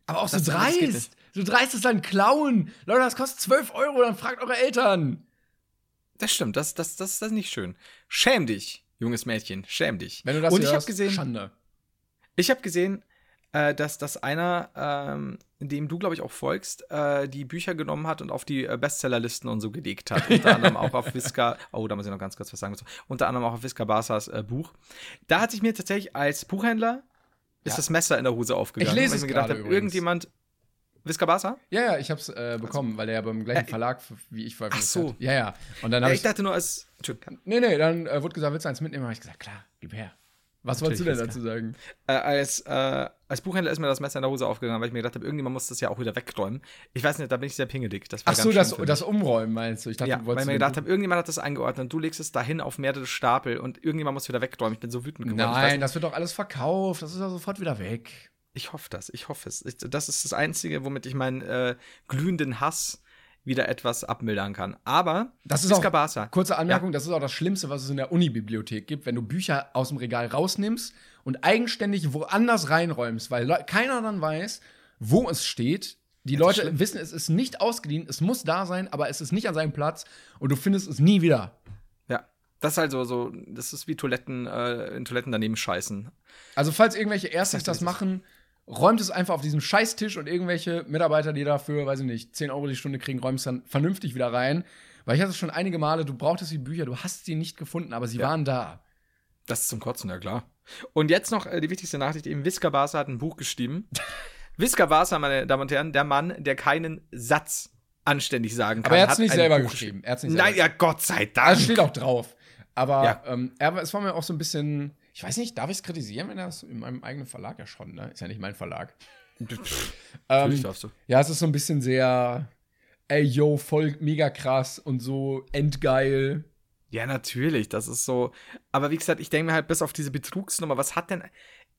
Aber auch so Das- geht dreist. So dreist ist dann klauen. Leute, das kostet 12 Euro, dann fragt eure Eltern. Das stimmt, das, das, das, das ist nicht schön. Schäm dich, junges Mädchen, schäm dich. Wenn du das Und ich habe gesehen, Schande. ich habe gesehen, äh, dass, dass einer, ähm, dem du, glaube ich, auch folgst, äh, die Bücher genommen hat und auf die äh, Bestsellerlisten und so gelegt hat. Unter anderem auch auf Visca, oh, da muss ich noch ganz kurz was sagen. Unter anderem auch auf Visca Barsas äh, Buch. Da hat sich mir tatsächlich als Buchhändler ist Ja. das Messer in der Hose aufgegangen. Ich lese es mir gedacht habe, irgendjemand. Visca Barsa? Ja, ja, ich hab's äh, bekommen, weil der ja beim gleichen Äh, Verlag, wie ich veröffentlicht ach so. hat. Ja, ja. Und dann habe ich ich, dachte nur als. Nee, nee, dann äh, wurde gesagt, willst du eins mitnehmen? Habe ich gesagt, klar, gib her. Was wolltest du denn dazu sagen? äh, als, äh, als Buchhändler ist mir das Messer in der Hose aufgegangen, weil ich mir gedacht habe, irgendjemand muss das ja auch wieder wegräumen. Ich weiß nicht, da bin ich sehr pingelig. Das war Ach so, das, das Umräumen meinst du? Ich dachte, ja, du weil ich mir gedacht habe, irgendjemand hat das eingeordnet, du legst es dahin auf mehrere Stapel und irgendjemand muss wieder wegräumen. Ich bin so wütend geworden. Weiß Nein, nicht, das wird doch alles verkauft. Das ist doch sofort wieder weg. ich hoffe das, ich hoffe es. Ich, das ist das Einzige, womit ich meinen äh, glühenden Hass wieder etwas abmildern kann. Aber Das ist Visca auch, Barca. kurze Anmerkung, das ist auch das Schlimmste, was es in der Unibibliothek gibt, wenn du Bücher aus dem Regal rausnimmst und eigenständig woanders reinräumst, weil keiner dann weiß, wo es steht. Die ist Leute wissen, es ist nicht ausgeliehen, es muss da sein, aber es ist nicht an seinem Platz und du findest es nie wieder. Ja. Das ist halt so, so, das ist wie Toiletten, äh, in Toiletten daneben scheißen. Also, falls irgendwelche Sag das ist. machen, räumt es einfach auf diesen Scheißtisch und irgendwelche Mitarbeiter, die dafür, weiß ich nicht, 10 Euro die Stunde kriegen, räumen es dann vernünftig wieder rein. Weil ich hatte es schon einige Male, du brauchtest die Bücher, du hast sie nicht gefunden, aber sie Ja. waren da. Das ist zum Kotzen, ja klar. Und jetzt noch äh, die wichtigste Nachricht: eben Visca Barca hat ein Buch geschrieben. Visca Barca, meine Damen und Herren, der Mann, der keinen Satz anständig sagen kann. Aber er hat es nicht selber Buch geschrieben. Er nicht Nein, selber ja, Gott sei Dank. Also steht auch drauf. Aber Ja. ähm, er, es war mir auch so ein bisschen, ich weiß nicht, darf ich es kritisieren, wenn er es in meinem eigenen Verlag ja schon, ne? Ist ja nicht mein Verlag. Natürlich ähm, darfst du. ja, es ist so ein bisschen sehr, ey, yo, voll mega krass und so endgeil. Ja, natürlich, das ist so. Aber wie gesagt, ich denke mir halt, bis auf diese Betrugsnummer, was hat denn.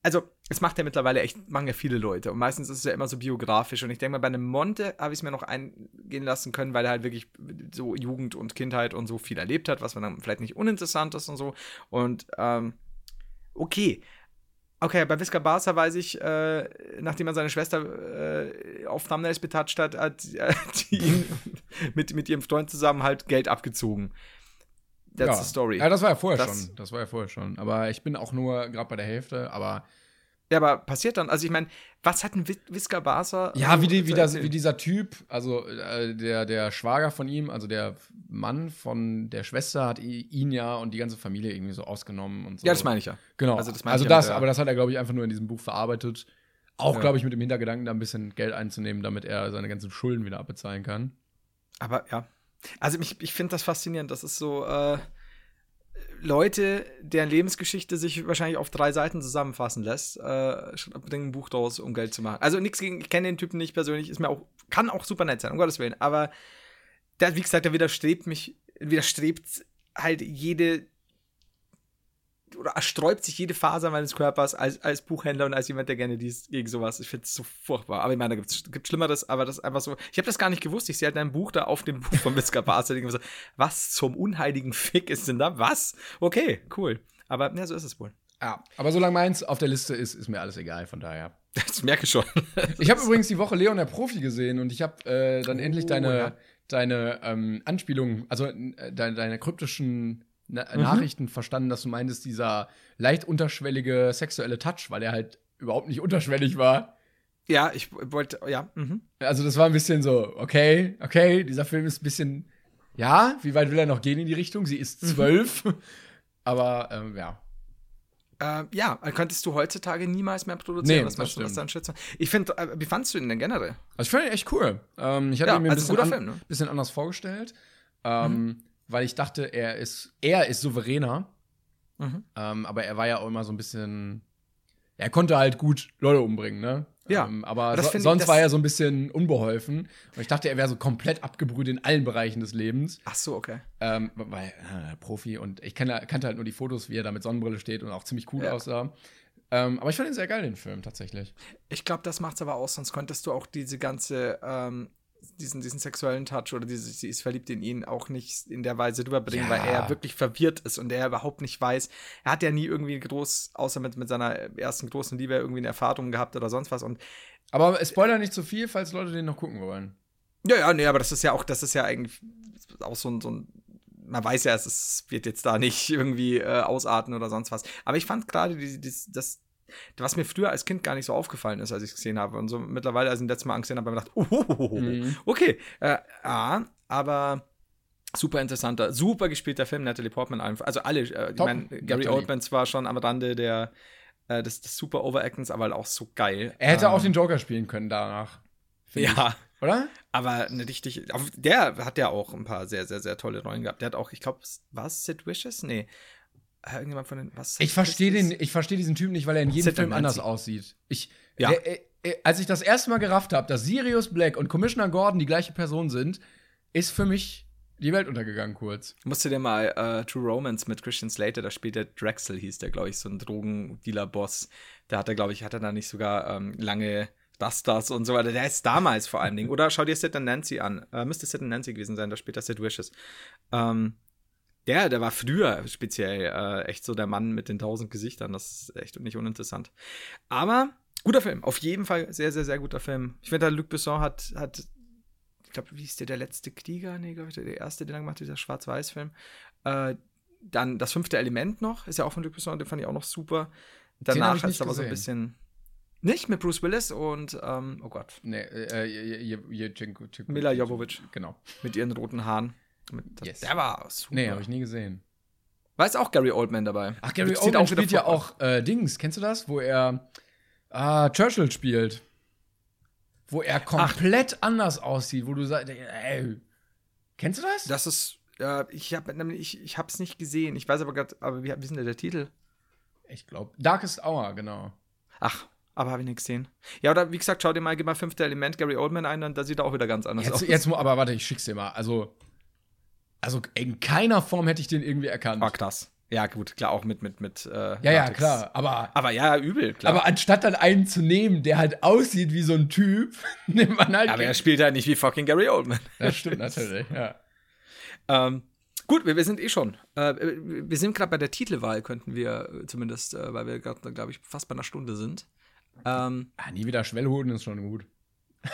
Also, es macht ja mittlerweile echt, machen ja viele Leute. Und meistens ist es ja immer so biografisch. Und ich denke mal, bei einem Monte habe ich es mir noch eingehen lassen können, weil er halt wirklich so Jugend und Kindheit und so viel erlebt hat, was man dann vielleicht nicht uninteressant ist und so. Und, ähm, okay. Okay, bei Visca Barca weiß ich, äh, nachdem er seine Schwester äh, auf Thumbnails betatscht hat, hat, hat ihn mit, mit ihrem Freund zusammen halt Geld abgezogen. That's ja. the story. Ja, das war ja vorher Das- schon. Das war ja vorher schon. Aber ich bin auch nur gerade bei der Hälfte. Aber Ja, aber passiert dann, also ich meine, was hat ein Vis- Visca Barca? ja, wie, die, wie, das, wie dieser Typ, also äh, der, der Schwager von ihm, also der Mann von der Schwester, hat ihn ja und die ganze Familie irgendwie so ausgenommen und so. Ja, das meine ich ja. Genau. Also das also ja das der- aber das hat er, glaube ich, einfach nur in diesem Buch verarbeitet. Auch, Ja. glaube ich, mit dem Hintergedanken, da ein bisschen Geld einzunehmen, damit er seine ganzen Schulden wieder abbezahlen kann. Aber ja. Also ich, ich finde das faszinierend. Das ist so, äh, Leute, deren Lebensgeschichte sich wahrscheinlich auf drei Seiten zusammenfassen lässt, äh, ein Buch draus, um Geld zu machen. Also nichts gegen, ich kenne den Typen nicht persönlich, ist mir auch, kann auch super nett sein, um Gottes Willen. Aber der, wie gesagt, der widerstrebt mich, widerstrebt halt jede oder ersträubt sich jede Faser meines Körpers als, als Buchhändler und als jemand, der gerne liest gegen sowas. Ich finde es so furchtbar. Aber ich meine, da gibt es gibt Schlimmeres, aber das ist einfach so. Ich habe das gar nicht gewusst. Ich sehe halt ein Buch da auf dem Buch von. Ich mir so, was zum unheiligen Fick ist denn da? Was? Okay, cool. Aber ja, so ist es wohl. Ja. Aber solange meins auf der Liste ist, ist mir alles egal, von daher. Das merke ich schon. Ich habe übrigens die Woche Leon der Profi gesehen und ich habe äh, dann endlich deine, ja. deine ähm, Anspielungen, also äh, deine, deine kryptischen Na Mhm. Nachrichten verstanden, dass du meintest, dieser leicht unterschwellige sexuelle Touch, weil er halt überhaupt nicht unterschwellig war. ja, ich wollte, ja. Mhm. Also das war ein bisschen so, okay, okay, dieser Film ist ein bisschen, ja, wie weit will er noch gehen in die Richtung? Sie ist zwölf, aber ähm, ja. Äh, ja, könntest du heutzutage niemals mehr produzieren. Nee, was das meinst du, was dann schützen? Ich finde, äh, wie fandst du ihn denn generell? Also ich fand ihn echt cool. Ähm, ich hatte Ja, ihn mir ein also bisschen, guter an, Film, ne? bisschen anders vorgestellt, ähm, weil ich dachte, er ist, er ist souveräner, Mhm. ähm, aber er war ja auch immer so ein bisschen, er konnte halt gut Leute umbringen, ne? Ja, Ähm, aber so, ich, sonst das- war er so ein bisschen unbeholfen. Und ich dachte, er wäre so komplett abgebrüht in allen Bereichen des Lebens. Ach so, okay. Ähm, weil, äh, Profi und ich kannte, kannte halt nur die Fotos, wie er da mit Sonnenbrille steht und auch ziemlich cool Ja. aussah. Ähm, aber ich fand ihn sehr geil, den Film, tatsächlich. Ich glaube, das macht's aber aus, sonst könntest du auch diese ganze, ähm, diesen, diesen sexuellen Touch oder diese, sie ist verliebt in ihn auch nicht in der Weise rüberbringen, Ja. weil er wirklich verwirrt ist und er überhaupt nicht weiß. Er hat ja nie irgendwie groß, außer mit, mit seiner ersten großen Liebe, irgendwie eine Erfahrung gehabt oder sonst was. Und Aber Spoiler nicht zu viel, falls Leute den noch gucken wollen. ja, ja, nee, aber das ist ja auch, das ist ja eigentlich auch so ein, so ein man weiß ja, es ist, wird jetzt da nicht irgendwie äh, ausarten oder sonst was. Aber ich fand gerade das, was mir früher als Kind gar nicht so aufgefallen ist, als ich es gesehen habe. Und so mittlerweile, als ich ihn letztes Mal angesehen habe, habe ich mir gedacht, oh, Mhm. okay. Äh, ja, aber super interessanter, super gespielter Film, Natalie Portman einfach. Also alle, äh, ich meine, Gary. Oldman zwar schon am Rande der äh, des, des super Overactens, aber halt auch so geil. Er hätte Ähm, auch den Joker spielen können danach. Ja, Ich. Oder? aber eine richtig. Der hat ja auch ein paar sehr, sehr, sehr tolle Rollen gehabt. Der hat auch, ich glaube, war es Sid Vicious? Nee. Äh, Irgendjemand von den. Was? Ich verstehe den, ich verstehe diesen Typen nicht, weil er in jedem Film anders aussieht. Ich, Ja. der, äh, äh, als ich das erste Mal gerafft habe, dass Sirius Black und Commissioner Gordon die gleiche Person sind, ist für mich die Welt untergegangen kurz. Musst du dir mal äh, True Romance mit Christian Slater, da spielt der Drexel, hieß der, glaube ich, so ein Drogendealer-Boss. Da hat er, glaube ich, hat er da nicht sogar ähm, lange Rastas und so weiter. Der ist damals vor allen Dingen. Oder schau dir Sid and Nancy an. Äh, müsste Sid and Nancy gewesen sein, da spielt er Sid Wishes. Ähm, der, der war früher speziell äh, echt so der Mann mit den tausend Gesichtern. Das ist echt nicht uninteressant. Aber guter Film. Auf jeden Fall sehr, sehr, sehr guter Film. Ich finde, Luc Besson hat, hat ich glaube, wie ist der, der letzte Krieger? Nee, glaube ich, der erste, den er gemacht hat, dieser Schwarz-Weiß-Film. Äh, dann das fünfte Element noch, ist ja auch von Luc Besson, den fand ich auch noch super. Danach ist nicht aber so ein bisschen. Nicht mit Bruce Willis und, ähm, oh Gott, Nee, äh, Jenko- Mila Jovovich. Genau. mit ihren roten Haaren. Yes. Der war super. Nee, habe ich nie gesehen. War jetzt auch Gary Oldman dabei. Ach, Gary Oldman auch spielt ja auch äh, Dings. Kennst du das? Wo er ah, Churchill spielt. Wo er komplett anders aussieht, wo du sagst, ey, kennst du das? Das ist, äh, ich habe nämlich, ich, ich habe es nicht gesehen. Ich weiß aber gerade, aber wie, wie ist denn der Titel? Ich glaube, Darkest Hour, genau. Ach, aber habe ich nicht gesehen. Ja, oder wie gesagt, schau dir mal, gib mal fünfte Element Gary Oldman ein, dann da sieht er auch wieder ganz anders Jetzt, aus. jetzt, aber warte, ich schick's dir mal. Also, also in keiner Form hätte ich den irgendwie erkannt. Ah, krass. Ja, gut, klar, auch mit, mit, mit. Äh, ja, ja, klar. Aber, Aber ja, übel, klar. aber anstatt dann einen zu nehmen, der halt aussieht wie so ein Typ, nimmt man halt. aber er spielt halt nicht wie fucking Gary Oldman. das stimmt natürlich, ja. Ähm, gut, wir, wir sind eh schon. Äh, wir sind gerade bei der Titelwahl, könnten wir äh, zumindest, äh, weil wir gerade, glaube ich, fast bei einer Stunde sind. Ähm, Ah, nie wieder Schwellhoden ist schon gut.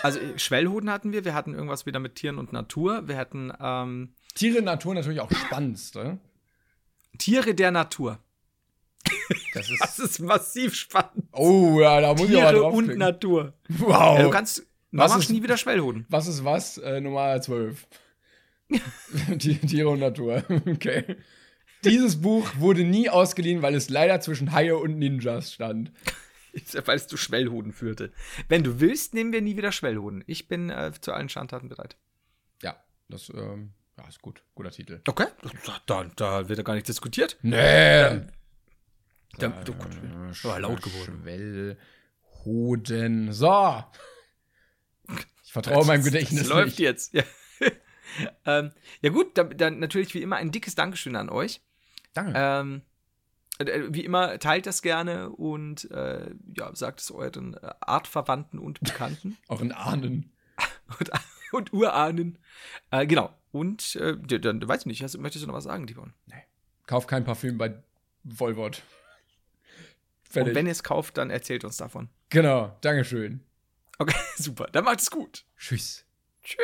also äh, Schwellhoden hatten wir, wir hatten irgendwas wieder mit Tieren und Natur, wir hatten ähm, Tiere in Natur natürlich auch spannendste. Tiere der Natur. Das ist. Das ist massiv spannend. Oh, ja, da muss ich aber Tiere drauf und Natur. Wow. Ja, du kannst, Was machst ist- nie wieder Schwellhoden. was ist was? Äh, Nummer 12. Die, Tiere und Natur. Okay. Dieses Buch wurde nie ausgeliehen, weil es leider zwischen Haie und Ninjas stand. Weil es zu Schwellhoden führte. Wenn du willst, nehmen wir nie wieder Schwellhoden. Ich bin äh, zu allen Schandtaten bereit. Ja, das ähm, ja, ist gut. Guter Titel. Okay. Da, da wird ja gar nicht diskutiert. Nee. Da, oh Gott, war laut geworden. Schwellhoden. So. Ich vertraue meinem Gedächtnis Das läuft nicht. jetzt. Ja, ähm, ja gut, dann, dann natürlich wie immer ein dickes Dankeschön an euch. Danke. Ähm, äh, wie immer, teilt das gerne und äh, ja, sagt es euren äh, Artverwandten und Bekannten in Ahnen. und, und Urahnen. Äh, genau. Und äh, dann, weiß ich nicht, hast, möchtest du noch was sagen, Tibon? Kauf kein Parfüm bei Volvot. Und wenn ihr es kauft, dann erzählt uns davon. genau. Dankeschön. Okay, super. Dann macht es gut. Tschüss. Tschüss.